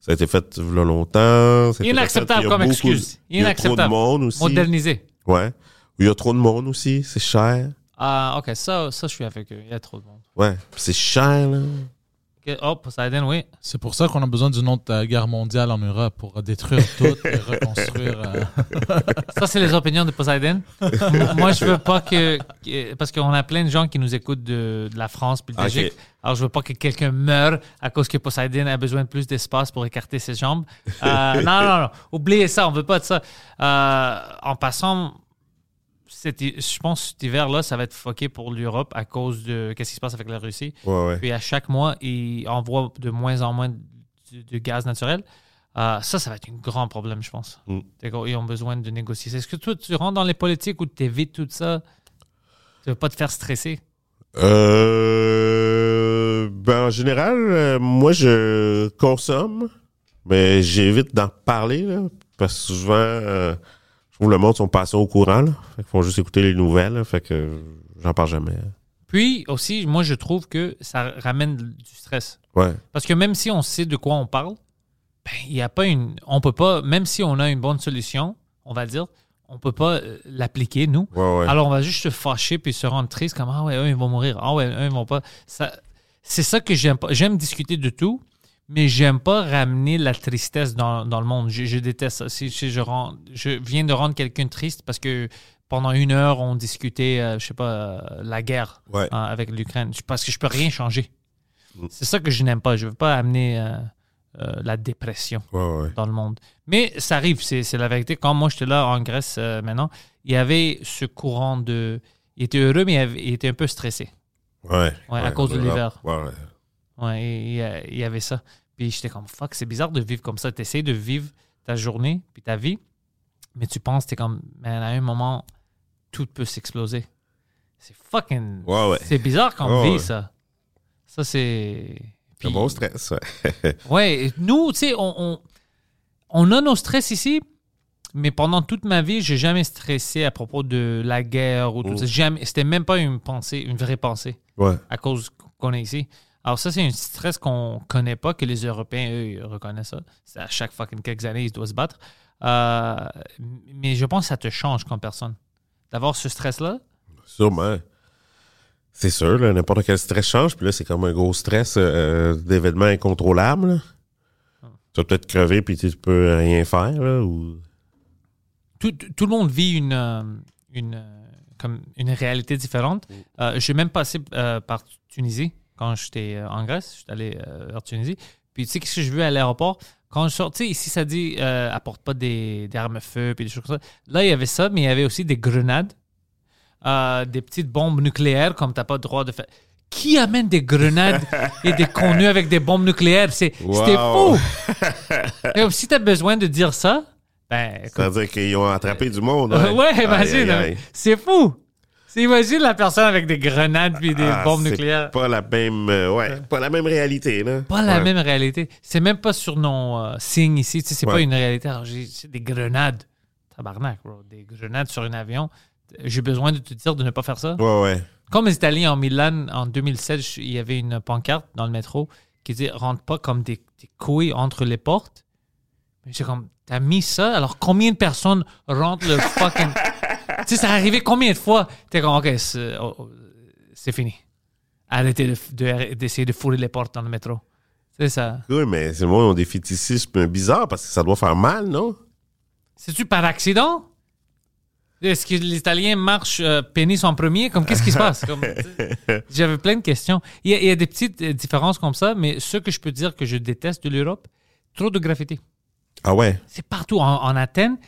Ça a été fait il y a longtemps. Inacceptable fait, comme excuse. Il y a trop de Inacceptable. monde aussi. Modernisé. Ouais. Il y a trop de monde aussi, c'est cher. Ah, ok, ça, ça, je suis avec eux. Il y a trop de monde. Ouais, c'est cher, là. Oh, Poseidon, oui. C'est pour ça qu'on a besoin d'une autre euh, guerre mondiale en Europe pour détruire tout et [laughs] reconstruire. euh, [laughs] Ça, c'est les opinions de Poseidon. [laughs] Moi, je veux pas que. que- parce qu'on a plein de gens qui nous écoutent de, de la France puis de. Belgique. Alors, je veux pas que quelqu'un meure à cause que Poseidon a besoin de plus d'espace pour écarter ses jambes. Euh, non, non, non. Oubliez ça. On veut pas de ça. Euh, en passant. Je pense que cet hiver-là, ça va être fucké pour l'Europe à cause de qu'est-ce qui se passe avec la Russie. Ouais, ouais. Puis à chaque mois, ils envoient de moins en moins de, de gaz naturel. Euh, ça, ça va être un grand problème, je pense. Mm. Ils ont besoin de négocier. Est-ce que toi, tu rentres dans les politiques ou tu évites tout ça? Tu veux pas te faire stresser? Euh, ben, en général, euh, moi, je consomme, mais j'évite d'en parler, là, parce que souvent, euh, trouve le monde sont passés au courant, là. Fait qu'ils font juste écouter les nouvelles, là, fait que j'en parle jamais. Puis aussi, moi, je trouve que ça ramène du stress. Ouais. Parce que même si on sait de quoi on parle, ben, il a pas une. On peut pas, même si on a une bonne solution, on va dire, on peut pas euh, l'appliquer, nous. Ouais, ouais. Alors, on va juste se fâcher puis se rendre triste comme Ah ouais, eux, ils vont mourir. Ah ouais, eux, ils vont pas. Ça, c'est ça que j'aime pas. J'aime discuter de tout, mais j'aime pas ramener la tristesse dans, dans le monde. Je, je déteste ça. Si, si je, rends, je viens de rendre quelqu'un triste parce que pendant une heure, on discutait, euh, je sais pas, euh, la guerre Ouais. hein, avec l'Ukraine. Parce que je peux rien changer. Mm. C'est ça que je n'aime pas. Je veux pas amener euh, euh, la dépression Ouais, ouais. dans le monde. Mais ça arrive, c'est la vérité. Quand moi j'étais là en Grèce maintenant, il y avait ce courant de. Il était heureux, mais il, avait- il était un peu stressé. Ouais. À cause de l'hiver. Ouais, il y avait ça. Puis j'étais comme fuck, c'est bizarre de vivre comme ça. Tu essaies de vivre ta journée puis ta vie, mais tu penses, tu es comme, man, à un moment, tout peut s'exploser. C'est fucking. Ouais, ouais. C'est bizarre comme Ouais, vie, ça. Ça, c'est. C'est un Puis- bon stress, [laughs] ouais. Ouais, nous, tu sais, on, on, on a nos stress ici, mais pendant toute ma vie, j'ai jamais stressé à propos de la guerre ou tout Mm. ça. Jamais. C'était même pas une pensée, une vraie pensée, Ouais. à cause qu'on est ici. Alors ça, c'est un stress qu'on connaît pas, que les Européens, eux, reconnaissent ça. C'est à chaque fucking quelques années, ils doivent se battre. Euh, mais je pense que ça te change comme personne. D'avoir ce stress-là, Sûrement. C'est sûr, n'importe quel stress change, puis là, c'est comme un gros stress euh, d'événements incontrôlables. là. Tu vas peut-être crever, puis tu peux rien faire, là, ou... tout, tout le monde vit une, euh, une, euh, comme une réalité différente. Euh, j'ai même passé euh, par Tunisie quand j'étais euh, en Grèce. J'étais allé euh, vers Tunisie. Puis tu sais, qu'est-ce que je vu à l'aéroport? Quand je sais, ici, ça dit euh, apporte pas des, des armes à feu puis des choses comme ça. Là, il y avait ça, mais il y avait aussi des grenades, euh, des petites bombes nucléaires, comme tu n'as pas le droit de faire. Qui amène des grenades [laughs] et des contenus avec des bombes nucléaires? C'est, C'était fou! [laughs] Et si tu as besoin de dire ça, ben, C'est-à-dire qu'ils ont attrapé du monde. [laughs] Ouais, Ouais, imagine. aïe, hein. aïe. C'est fou. C'est imagine la personne avec des grenades puis des Ah, bombes nucléaires. Pas la même, euh, ouais, pas la même réalité, là. Pas la même réalité. C'est même pas sur nos euh, signes ici. C'est Ouais. pas une réalité. Alors, j'ai c'est des grenades. Tabarnak, bro. Des grenades sur un avion. j'ai besoin de te dire de ne pas faire ça. Ouais, ouais. Comme les Italiens en Milan en 2007, je- il y avait une pancarte dans le métro qui disait rentre pas comme des, des couilles entre les portes. Mais j'ai comme t'as mis ça? Alors combien de personnes rentrent le [laughs] fucking [laughs] sais ça arrivé combien de fois? T'es comme ok c'est oh, oh, fini arrêtez de- de- d'essayer de, fourrer les portes dans le métro c'est ça Oui, mais c'est moi, ont des fétichismes bizarres parce que ça doit faire mal, non? c'est-tu par accident? Est-ce que les Italiens marchent euh, pénis en premier? Comme qu'est-ce qui se passe? [laughs] J'avais plein de questions. Il y, a, il y a des petites euh, différences comme ça, mais ce que je peux dire que je déteste de l'Europe, trop de graffiti. Ah ouais? C'est partout. En, en Athènes,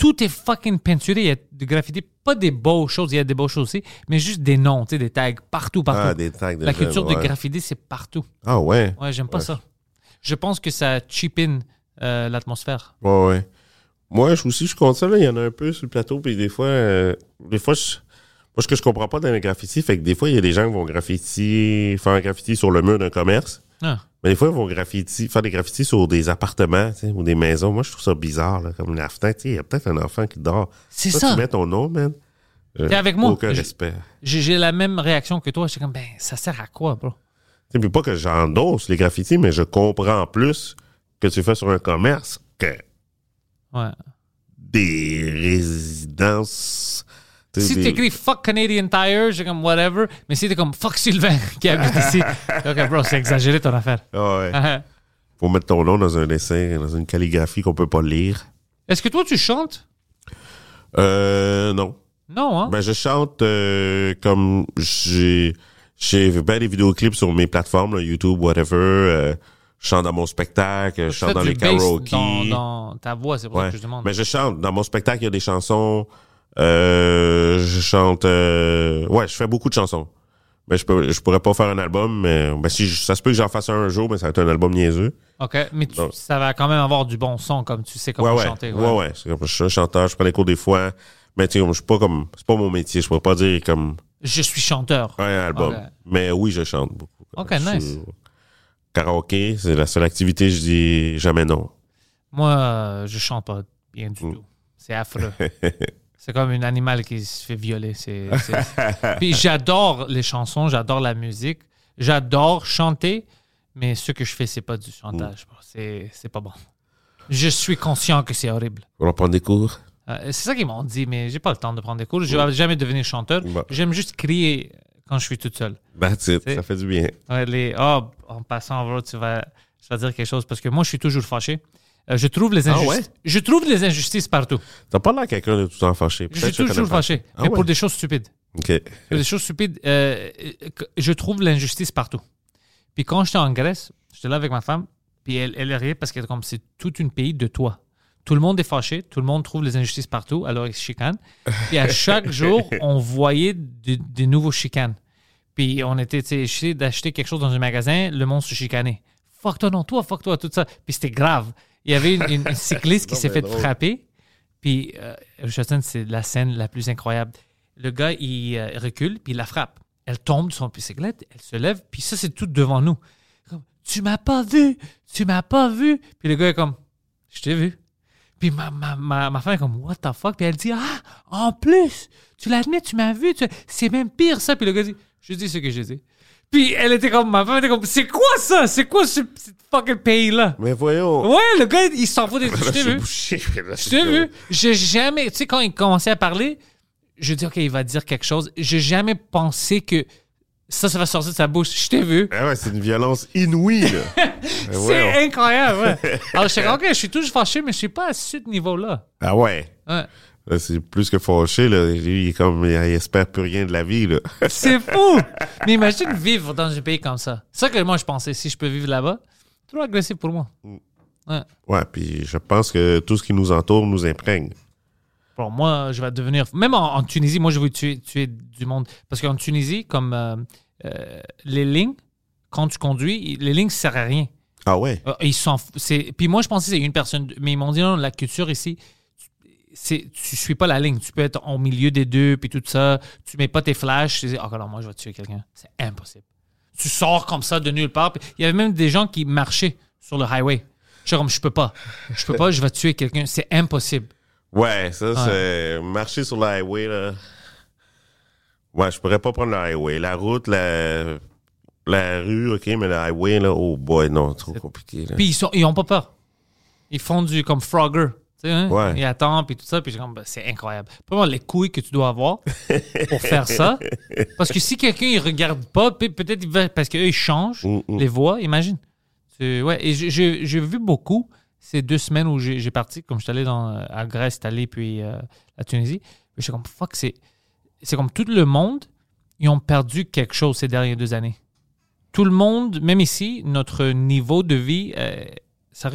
tout est fucking peinturé. Il y a du graffiti. Pas des beaux choses, il y a des beaux choses aussi, mais juste des noms, tu sais, des tags partout, partout. Ah, des tags de La culture de graffiti, c'est partout. Ah ouais? Ouais, j'aime pas ça. Je pense que ça cheapen euh, l'atmosphère. Ouais, ouais. Moi, je aussi, je compte ça, là. Il y en a un peu sur le plateau, puis des fois, euh, des fois, je- moi, ce que je comprends pas dans les graffitis, fait que des fois, il y a des gens qui vont graffiti, faire un graffiti sur le mur d'un commerce. Ah. Mais des fois, ils vont graffiti, faire des graffitis sur des appartements, tu sais, ou des maisons. Moi, je trouve ça bizarre, là, comme la fenêtre. tu sais, Il y a peut-être un enfant qui dort. C'est ça. Tu mets ton nom, man. Euh, T'es avec moi? Aucun respect. J'ai la même réaction que toi. J'étais comme, ben, ça sert à quoi, bro? Tu sais, puis pas que j'endosse les graffitis, mais je comprends plus que tu fais sur un commerce que Ouais. des résidences. Tu Si des- t'écris fuck Canadian Tire, j'ai comme whatever. Mais si t'es comme fuck Sylvain [laughs] qui habite ici, ok, bro, c'est exagéré ton affaire. Ah ouais. Ah, Faut mettre ton nom dans un dessin, dans une calligraphie qu'on peut pas lire. Est-ce que toi tu chantes? Euh, non. Non, hein? Ben, je chante euh, comme j'ai j'ai bien des vidéoclips sur mes plateformes, là, YouTube, whatever. euh, je chante dans mon spectacle, je Tu chante dans les bass karaokés. Dans, dans ta voix, c'est pour ça que je demande. Mais je chante. Dans mon spectacle, il y a des chansons. Euh, je chante. euh, ouais, je fais beaucoup de chansons. Mais je peux, je pourrais pas faire un album. Mais ben, si je- ça se peut que j'en fasse un, un jour, mais ça va être un album niaiseux. Ok, mais tu- ça va quand même avoir du bon son, comme tu sais Ouais, comment ouais. chanter. ouais, ouais. Comme, je suis un chanteur, je prends des cours des fois. Mais tu sais, je suis pas comme. C'est pas mon métier. Je pourrais pas dire comme Je suis chanteur. un album. Mais oui, je chante beaucoup. Ok, Je nice. suis- Karaoké, c'est la seule activité, je dis jamais non. Moi, euh, je chante pas bien du Mm. tout. C'est affreux. [laughs] c'est comme un animal qui se fait violer. C'est, c'est- [laughs] Puis j'adore les chansons, j'adore la musique, j'adore chanter, mais ce que je fais, c'est pas du chantage. bro. C'est, c'est pas bon. Je suis conscient que c'est horrible. On va prendre des cours. Euh, c'est ça qu'ils m'ont dit, mais j'ai pas le temps de prendre des cours. Je vais jamais devenir chanteur. J'aime juste crier quand je suis toute seule. That's it. C'est- Ça fait du bien. Ouais, les, ah, en passant, bro, tu vas, tu vas dire quelque chose parce que moi, je suis toujours fâché. Euh, je trouve les Ah injustices. ouais? Je trouve les injustices partout. T'as pas l'air quelqu'un de tout le temps fâché. Je suis toujours fâché, Ah mais ouais? pour des choses stupides. Pour des choses stupides, euh, je trouve l'injustice partout. Puis quand j'étais en Grèce, j'étais là avec ma femme, puis elle, elle riait parce que comme c'est tout un pays de toi. Tout le monde est fâché, tout le monde trouve les injustices partout, alors ils se chicanent. Puis à chaque [laughs] jour, on voyait de- des nouveaux chicanes. Puis on était, tu sais, d'acheter quelque chose dans un magasin, le monde se chicanait. Fuck toi, non, toi, fuck toi, tout ça. Puis c'était grave. Il y avait une, [laughs] cycliste qui s'est fait drôle. frapper. Puis, euh, c'est la scène la plus incroyable. Le gars, il euh, recule, puis il la frappe. Elle tombe de son bicyclette, elle se lève, puis ça, c'est tout devant nous. Comme, tu m'as pas vu, tu m'as pas vu. Puis le gars est comme, je t'ai vu. Puis ma, ma, ma, ma femme est comme, what the fuck? Puis elle dit, ah, en plus, tu l'admets, tu m'as vu, tu- c'est même pire ça. Puis le gars dit, je dis ce que je dis. Puis elle était comme, ma femme était comme, c'est quoi ça? C'est quoi ce, ce fucking pays-là? Mais voyons. Ouais, le gars, il s'en fout des. [laughs] Je t'ai vu. Je t'ai vu. J'ai jamais. Tu sais, quand il commençait à parler, je dis, OK, il va dire quelque chose. J'ai jamais pensé que ça, ça va sortir de sa bouche. Je t'ai vu. Ah ouais, c'est une violence inouïe, là. [laughs] C'est incroyable, ouais. [laughs] Alors, je suis OK, je suis toujours fâché, mais je suis pas à ce niveau-là. Ah ouais. Ouais. C'est plus que fâché, là. Il est comme, il espère plus rien de la vie, là. [laughs] C'est fou. mais imagine vivre dans un pays comme ça. C'est ça que moi, je pensais, si je peux vivre là-bas, trop agressif pour moi. Ouais. Ouais, puis je pense que tout ce qui nous entoure nous imprègne. Bon, moi, je vais devenir. Même en, en Tunisie, moi, je veux tuer, tuer du monde. Parce qu'en Tunisie, comme euh, euh, les lignes, quand tu conduis, les lignes ne servent à rien. Ah ouais? Euh, ils s'en Puis moi, je pensais que c'est une personne. Mais ils m'ont dit non, la culture ici, c'est tu suis pas la ligne. Tu peux être au milieu des deux, puis tout ça. Tu mets pas tes flashs. Tu dis, oh non, moi, je vais tuer quelqu'un. C'est impossible. Tu sors comme ça de nulle part. Il y avait même des gens qui marchaient sur le highway. Je suis comme, je peux pas. Je peux pas, je vais tuer quelqu'un. C'est impossible. Ouais, ça, c'est marcher sur l'highway, là. Ouais, je pourrais pas prendre le highway. La route, la, la rue, OK, mais le highway, là, oh boy, non, trop compliqué. Là. Puis ils, sont, ils ont pas peur. Ils font du comme Frogger. Sais, hein? Ouais. Ils attendent, puis tout ça. Puis j'ai comme, ben, c'est incroyable. Pas les couilles que tu dois avoir pour faire ça. [laughs] Parce que si quelqu'un, il regarde pas, peut- peut-être il va, parce qu'eux, ils changent Mm, mm. les voix, imagine. Ouais, et j'ai- vu beaucoup ces deux semaines où j'ai parti, comme je suis allé dans, à Grèce, Italie, puis euh, la Tunisie. Je suis comme, fuck, c'est comme tout le monde, ils ont perdu quelque chose ces dernières deux années. Tout le monde, même ici, notre niveau de vie, euh, ça,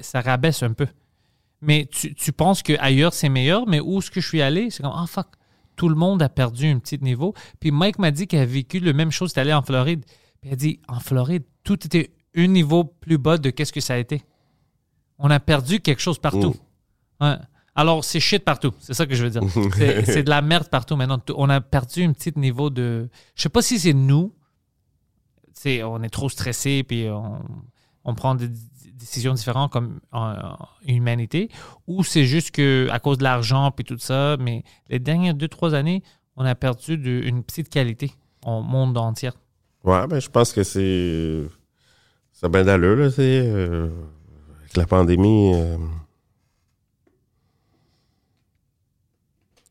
ça rabaisse un peu. Mais tu, tu penses qu'ailleurs, c'est meilleur, mais où est-ce que je suis allé? C'est comme, ah, fuck, tout le monde a perdu un petit niveau. Puis Mike m'a dit qu'il a vécu le même chose, il est allé en Floride. Puis il a dit, en Floride, tout était un niveau plus bas de qu'est-ce que ça a été. On a perdu quelque chose partout. Ouais. Alors, c'est shit partout. C'est ça que je veux dire. [laughs] C'est c'est de la merde partout maintenant. On a perdu un petit niveau de. Je sais pas si c'est nous. C'est, on est trop stressé puis on, on prend des décisions différentes comme en, en humanité ou c'est juste que à cause de l'argent puis tout ça. Mais les dernières deux, trois années, on a perdu de- une petite qualité au monde entier. Ouais, ben, je pense que c'est. Ça a bien d'allure, là, c'est. euh, avec la pandémie. euh,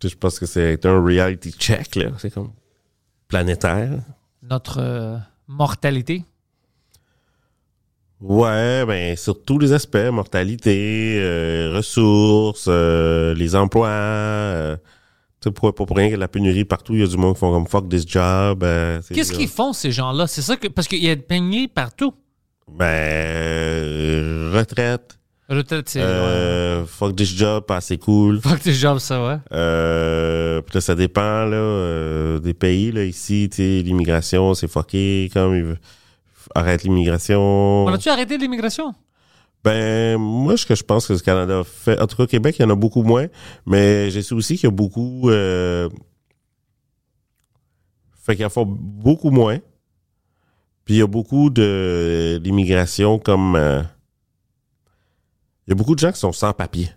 je pense que c'est un reality check, là. C'est comme. planétaire. Notre euh, mortalité. Ouais, ben, sur tous les aspects, mortalité, euh, ressources, euh, les emplois. euh, tu sais, pour, pas pour rien de la pénurie partout, il y a du monde qui font comme fuck this job. euh, c'est- Qu'est-ce qu'ils font, ces gens-là? C'est ça que. Parce qu'il y a de peigné partout. Ben, euh, retraite. Retraite, c'est. ouais. Euh, fuck this job, pas assez cool. Fuck tes jobs, ça, ouais. Euh, puis là, ça dépend là, euh, des pays. Là, ici, tu sais, l'immigration, c'est fucké. Comme il veut- arrête l'immigration. On a-tu arrêté l'immigration? Ben, moi, ce que je pense que le Canada fait, en tout cas, au Québec, il y en a beaucoup moins, mais je sais aussi qu'il y a beaucoup, euh, fait qu'il y en a beaucoup moins. Puis il y a beaucoup de d'immigration comme, euh, il y a beaucoup de gens qui sont sans papier.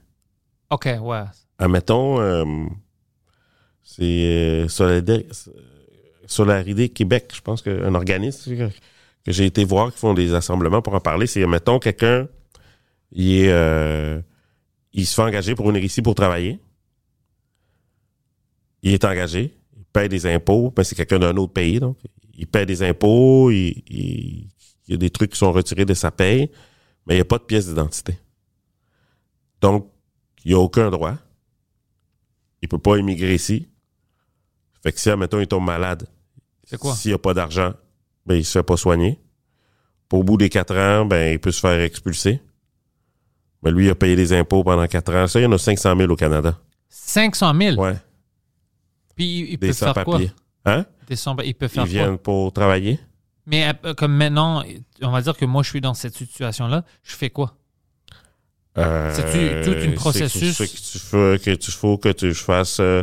OK, ouais. Admettons, euh, c'est euh, Solidar- Solidarité Québec, je pense qu'un organisme que, j'ai été voir qui font des assemblements pour en parler, c'est, admettons, quelqu'un, il est, euh, il se fait engager pour venir ici pour travailler. Il est engagé, il paye des impôts, ben c'est quelqu'un d'un autre pays, donc il paye des impôts, il, il- il y a des trucs qui sont retirés de sa paye, mais il n'y a pas de pièce d'identité. Donc, il n'y a aucun droit. Il peut pas immigrer ici. Fait que si, admettons, il tombe malade, C'est quoi? s'il n'y a pas d'argent, ben, il se fait pas soigner. Puis au bout des quatre ans, ben, il peut se faire expulser. Mais lui, il a payé des impôts pendant quatre ans. Ça, il y en a 500 000 au Canada. 500 000. Ouais, Puis il, peut des faire quoi? Hein? Des sans- il peut Ils faire quoi? viennent pour travailler. Mais euh, comme maintenant, on va dire que moi, je suis dans cette situation-là, je fais quoi? Euh, C'est-tu tout c'est- processus? c'est que tu fais- que tu faut que tu fasses. euh,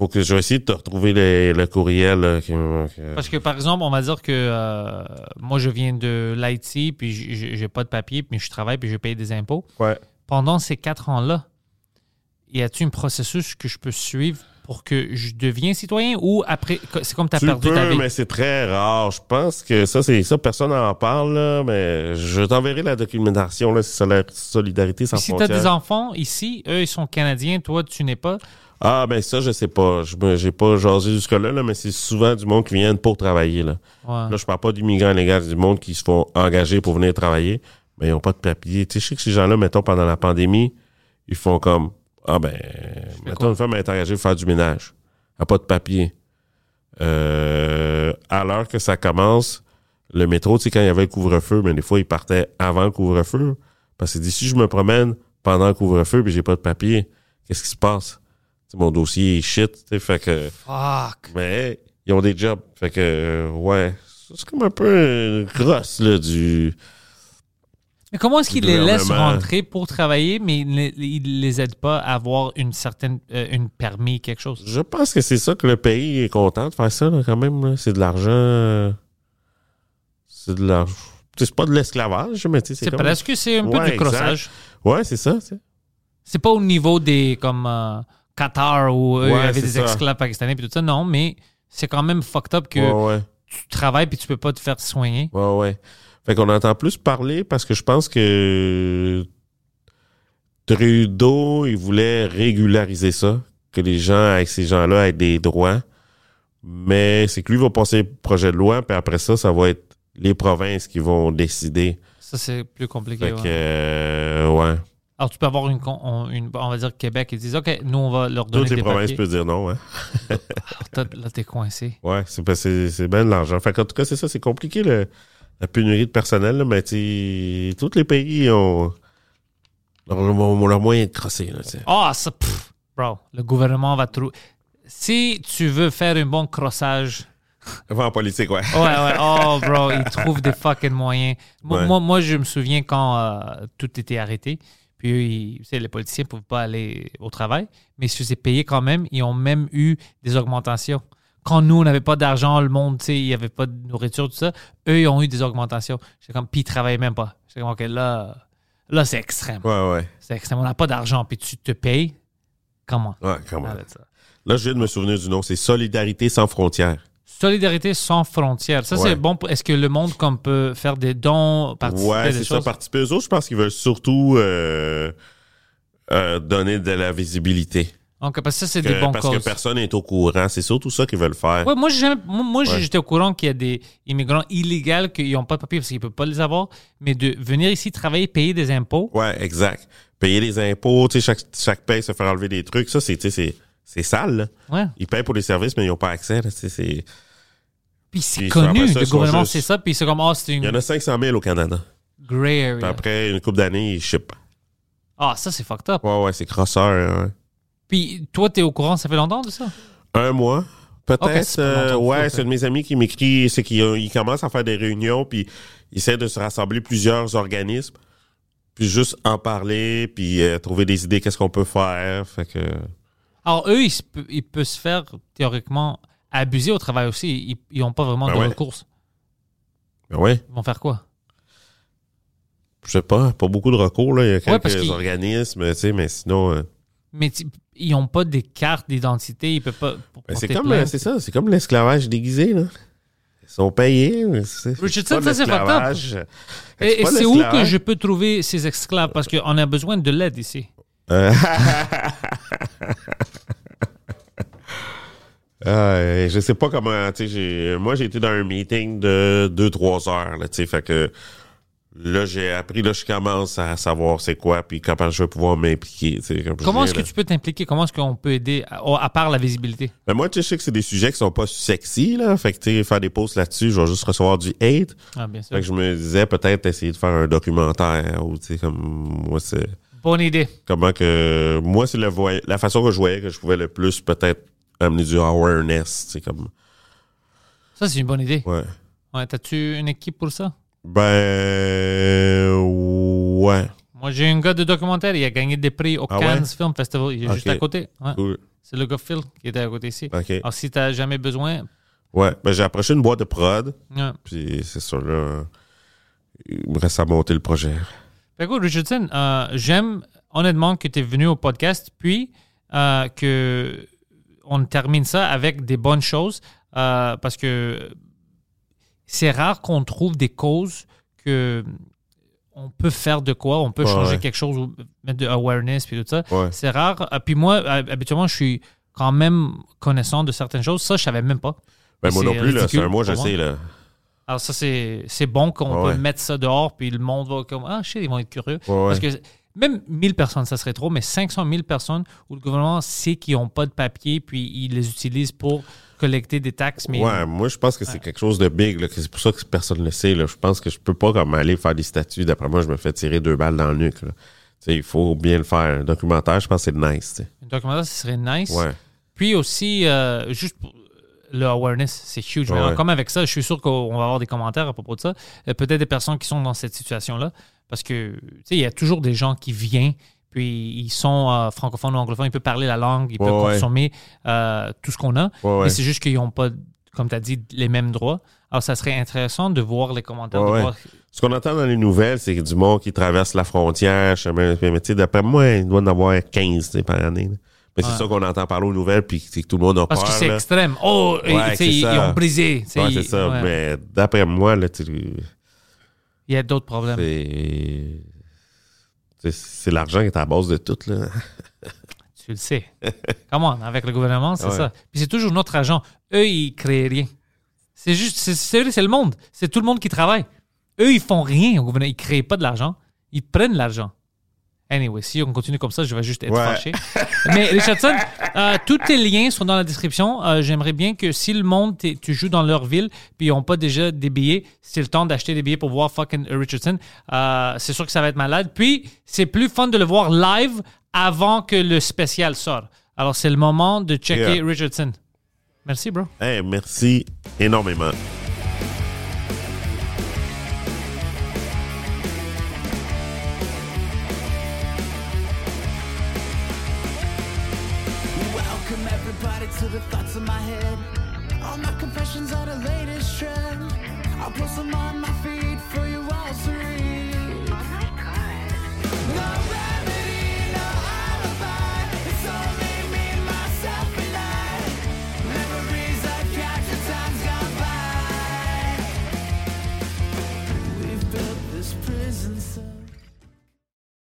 faut que je vais essayer de te retrouver le, le courriel. là, qui- que- Parce que, par exemple, on va dire que euh, moi, je viens de l'Haïti, puis j'ai pas de papier, puis je travaille, puis je paye des impôts. Ouais. Pendant ces quatre ans-là, y a-t-il un processus que je peux suivre pour que je devienne citoyen ou après, c'est comme tu as Tu perdu peux, ta vie? mais c'est très rare. Je pense que ça, c'est ça, personne n'en parle, là, mais je t'enverrai la documentation, là, la solidarité sans Puis si tu as des enfants ici, eux, ils sont canadiens, toi, tu n'es pas. Ah, ben ça, je sais pas. J'ai pas jasé jusque-là, là, mais c'est souvent du monde qui vient pour travailler, là. Ouais. Là, je parle pas d'immigrants légaux, du monde qui se font engager pour venir travailler, mais ils ont pas de papier. Tu sais, je sais que ces gens-là, mettons, pendant la pandémie, ils font comme, ah ben, mettons, quoi? une femme est engagée pour faire du ménage. Elle a pas de papier. Euh, à l'heure que ça commence, le métro, tu sais, quand il y avait le couvre-feu, mais des fois, il partait avant le couvre-feu. Parce que d'ici, je me promène pendant le couvre-feu, puis j'ai pas de papier. Qu'est-ce qui se passe? Mon dossier est shit, tu sais, fait que... Fuck. Mais ils ont des jobs. Fait que, euh, ouais. C'est comme un peu grosse, là, du. Mais comment est-ce qu'ils les laissent rentrer pour travailler, mais ils ne les aident pas à avoir une certaine euh, une permis, quelque chose? Je pense que c'est ça que le pays est content de faire ça, là, quand même. C'est de l'argent. C'est de l'argent. C'est pas de l'esclavage, mais tu sais, c'est presque c'est un peu du exact. crossage. Ouais, c'est ça, tu sais. C'est pas au niveau des comme euh, Qatar où il y avait des esclaves pakistanais puis tout ça. Non, mais c'est quand même fucked up que tu travailles puis tu peux pas te faire soigner. Ouais, ouais. Fait qu'on entend plus parler parce que je pense que Trudeau, il voulait régulariser ça, que les gens, avec ces gens-là, aient des droits. Mais c'est que lui va passer le projet de loi, puis après ça, ça va être les provinces qui vont décider. Ça, c'est plus compliqué. Fait ouais. que, euh, ouais. Alors, tu peux avoir une, on, une- on va dire Québec, ils disent, OK, nous, on va leur donner Toutes les des provinces peuvent dire non, hein. Ah, t'as- Là, t'es coincé. [laughs] Ouais, c'est c'est bien de l'argent. Fait qu'en tout cas, c'est ça, c'est compliqué, le- la pénurie de personnel, là, mais tu tous les pays ont leur, moyen de crosser. Ah, ça, pff, bro, le gouvernement va trouver. Si tu veux faire un bon crossage, [laughs] en politique, ouais. ouais, ouais, oh, bro, ils trouvent des fucking moyens. Moi, Ouais. moi, moi, je me souviens quand euh, tout était arrêté, puis les politiciens ne pouvaient pas aller au travail, mais ils se faisaient payer quand même. Ils ont même eu des augmentations. Quand nous, on n'avait pas d'argent, le monde, il n'y avait pas de nourriture, tout ça, eux, ils ont eu des augmentations. J'étais comme, puis ils travaillaient même pas. J'étais comme, OK, là, là c'est extrême. Ouais, ouais. C'est extrême. On n'a pas d'argent, puis tu te payes. Comment? Ouais, comment. Là, je viens de me souvenir du nom. C'est Solidarité sans frontières. Solidarité sans frontières. Ça, Ouais. c'est bon. Est-ce que le monde comme peut faire des dons, participer à Ouais, des c'est ça. choses? Participer eux autres, je pense qu'ils veulent surtout euh, euh, donner de la visibilité. Donc, parce que ça, c'est des bons parce causes. que personne n'est au courant. C'est surtout ça qu'ils veulent faire. Ouais, moi, Ouais. j'étais au courant qu'il y a des immigrants illégaux qui n'ont pas de papier parce qu'ils ne peuvent pas les avoir, mais de venir ici travailler, payer des impôts. Ouais, exact. Payer les impôts, tu sais, chaque, chaque paye se faire enlever des trucs, ça, c'est, c'est, sale, là. Ouais. Ils payent pour les services, mais ils n'ont pas accès, c'est... Puis c'est Puis connu, ça, le gouvernement c'est ça, puis c'est comme, ah, c'est Il y en une a 500 000 au Canada. gray Puis area. après une couple d'années, ils shippent. Ah, ça, c'est fucked up. Ouais, ouais, c'est crosseur. hein. Puis toi, t'es au courant, ça fait longtemps de ça? Un mois, peut-être. Euh, ouais, c'est un de mes amis qui m'écrit, c'est qu'il il commence à faire des réunions, puis il essaie de se rassembler plusieurs organismes, puis juste en parler, puis euh, trouver des idées, qu'est-ce qu'on peut faire. Fait que... Alors, eux, ils peuvent se faire théoriquement abuser au travail aussi. Ils n'ont pas vraiment Ben de ouais. recours. Ben ouais, Ils vont faire quoi? je sais pas, pas beaucoup de recours, là. Il y a quelques organismes, tu sais, mais sinon... euh, Mais ils n'ont pas des cartes d'identité. Ils peuvent pas. ben, c'est comme, euh, c'est ça, c'est comme l'esclavage déguisé, là. Ils sont payés. c'est- pas l'esclavage. Et, c'est où que je peux trouver ces esclaves? Parce qu'on a besoin de l'aide ici. [laughs] [laughs] Euh, je sais pas comment, tu sais, moi j'ai été dans un meeting de 2-3 heures, là, tu sais, fait que là j'ai appris, là je commence à savoir c'est quoi, puis comment je vais pouvoir m'impliquer, comme Comment est-ce que tu peux t'impliquer? Comment est-ce qu'on peut aider, à, à part la visibilité? Ben, moi, tu sais, je sais que c'est des sujets qui sont pas sexy, là, fait que, tu sais, faire des posts là-dessus, je vais juste recevoir du hate, Ah, bien sûr. fait que je me disais peut-être essayer de faire un documentaire, ou tu sais, comme, moi c'est... Bonne idée. comment que moi c'est la façon que je voyais que je pouvais le plus peut-être amener du awareness c'est comme Ça, c'est une bonne idée. ouais Ouais, T'as-tu une équipe pour ça? ben ouais Moi, j'ai un gars de documentaire. Il a gagné des prix au Ah Cannes ouais? Film Festival. Il est juste à côté. Ouais. cool C'est le gars Phil qui était à côté ici. ok Alors, si t'as jamais besoin, ouais ben j'ai approché une boîte de prod ouais. puis c'est ça là il me reste à monter le projet Fait que, Richardson, euh, j'aime honnêtement que tu es venu au podcast, puis euh, que on termine ça avec des bonnes choses, euh, parce que c'est rare qu'on trouve des causes que on peut faire de quoi, on peut Ouais, changer ouais. quelque chose, ou mettre de awareness puis tout ça. ouais C'est rare. Euh, Puis moi, habituellement, je suis quand même connaissant de certaines choses. Ça, je savais même pas. ben moi non plus là c'est un mois je sais là Alors ça, c'est bon qu'on peut mettre ça dehors, puis le monde va comme, ah, shit, ils vont être curieux. Parce que même 1000 personnes, ça serait trop, mais 500 000 personnes où le gouvernement sait qu'ils n'ont pas de papier, puis ils les utilisent pour collecter des taxes. Mais ouais moi je pense que c'est quelque chose de big c'est pour ça que personne ne le sait là je pense que je peux pas comme aller faire des statuts d'après moi je me fais tirer deux balles dans le nuque il faut bien le faire un documentaire je pense que c'est nice un documentaire, ce serait nice. ouais Puis aussi, euh, juste pour le awareness, c'est huge. Mais comme avec ça, je suis sûr qu'on va avoir des commentaires à propos de ça. Euh, Peut-être des personnes qui sont dans cette situation-là. Parce que, tu sais, il y a toujours des gens qui viennent, puis ils sont euh, francophones ou anglophones, ils peuvent parler la langue, ils peuvent Ouais, consommer euh, tout ce qu'on a. Ouais. Mais c'est juste qu'ils n'ont pas, comme tu as dit, les mêmes droits. Alors, ça serait intéressant de voir les commentaires, de voir Ce qu'on entend dans les nouvelles, c'est que du monde qui traverse la frontière, chemin, mais tu sais, d'après moi, il doit en avoir 15 tu sais, par année. là. Mais c'est Ouais. ça qu'on entend parler aux nouvelles, puis c'est que tout le monde a Parce peur. que c'est extrême. Oh, Ouais, ils, ils ont brisé. Ouais, c'est ça. Mais d'après moi, là, tu- Il y a d'autres problèmes. c'est. l'argent qui est à la base de tout, là. [laughs] Tu le sais. Comment Avec le gouvernement, c'est Ouais. ça. Puis c'est toujours notre agent. Eux, ils créent rien. C'est juste, c'est- c'est le monde. C'est tout le monde qui travaille. Eux, ils font rien au gouvernement. Ils créent pas de l'argent. Ils prennent l'argent. Anyway, si on continue comme ça, je vais juste être Ouais. fâché. Mais Richardson, euh, tous tes liens sont dans la description. Euh, J'aimerais bien que si le monde, tu joues dans leur ville, puis ils n'ont pas déjà des billets, c'est le temps d'acheter des billets pour voir fucking Richardson. Euh, c'est sûr que ça va être malade. Puis, c'est plus fun de le voir live avant que le spécial sorte. Alors, c'est le moment de checker Yeah. Richardson. Merci, bro. Hey, merci énormément. To the thoughts in my head. All my confessions are the latest trend. I'll post them on my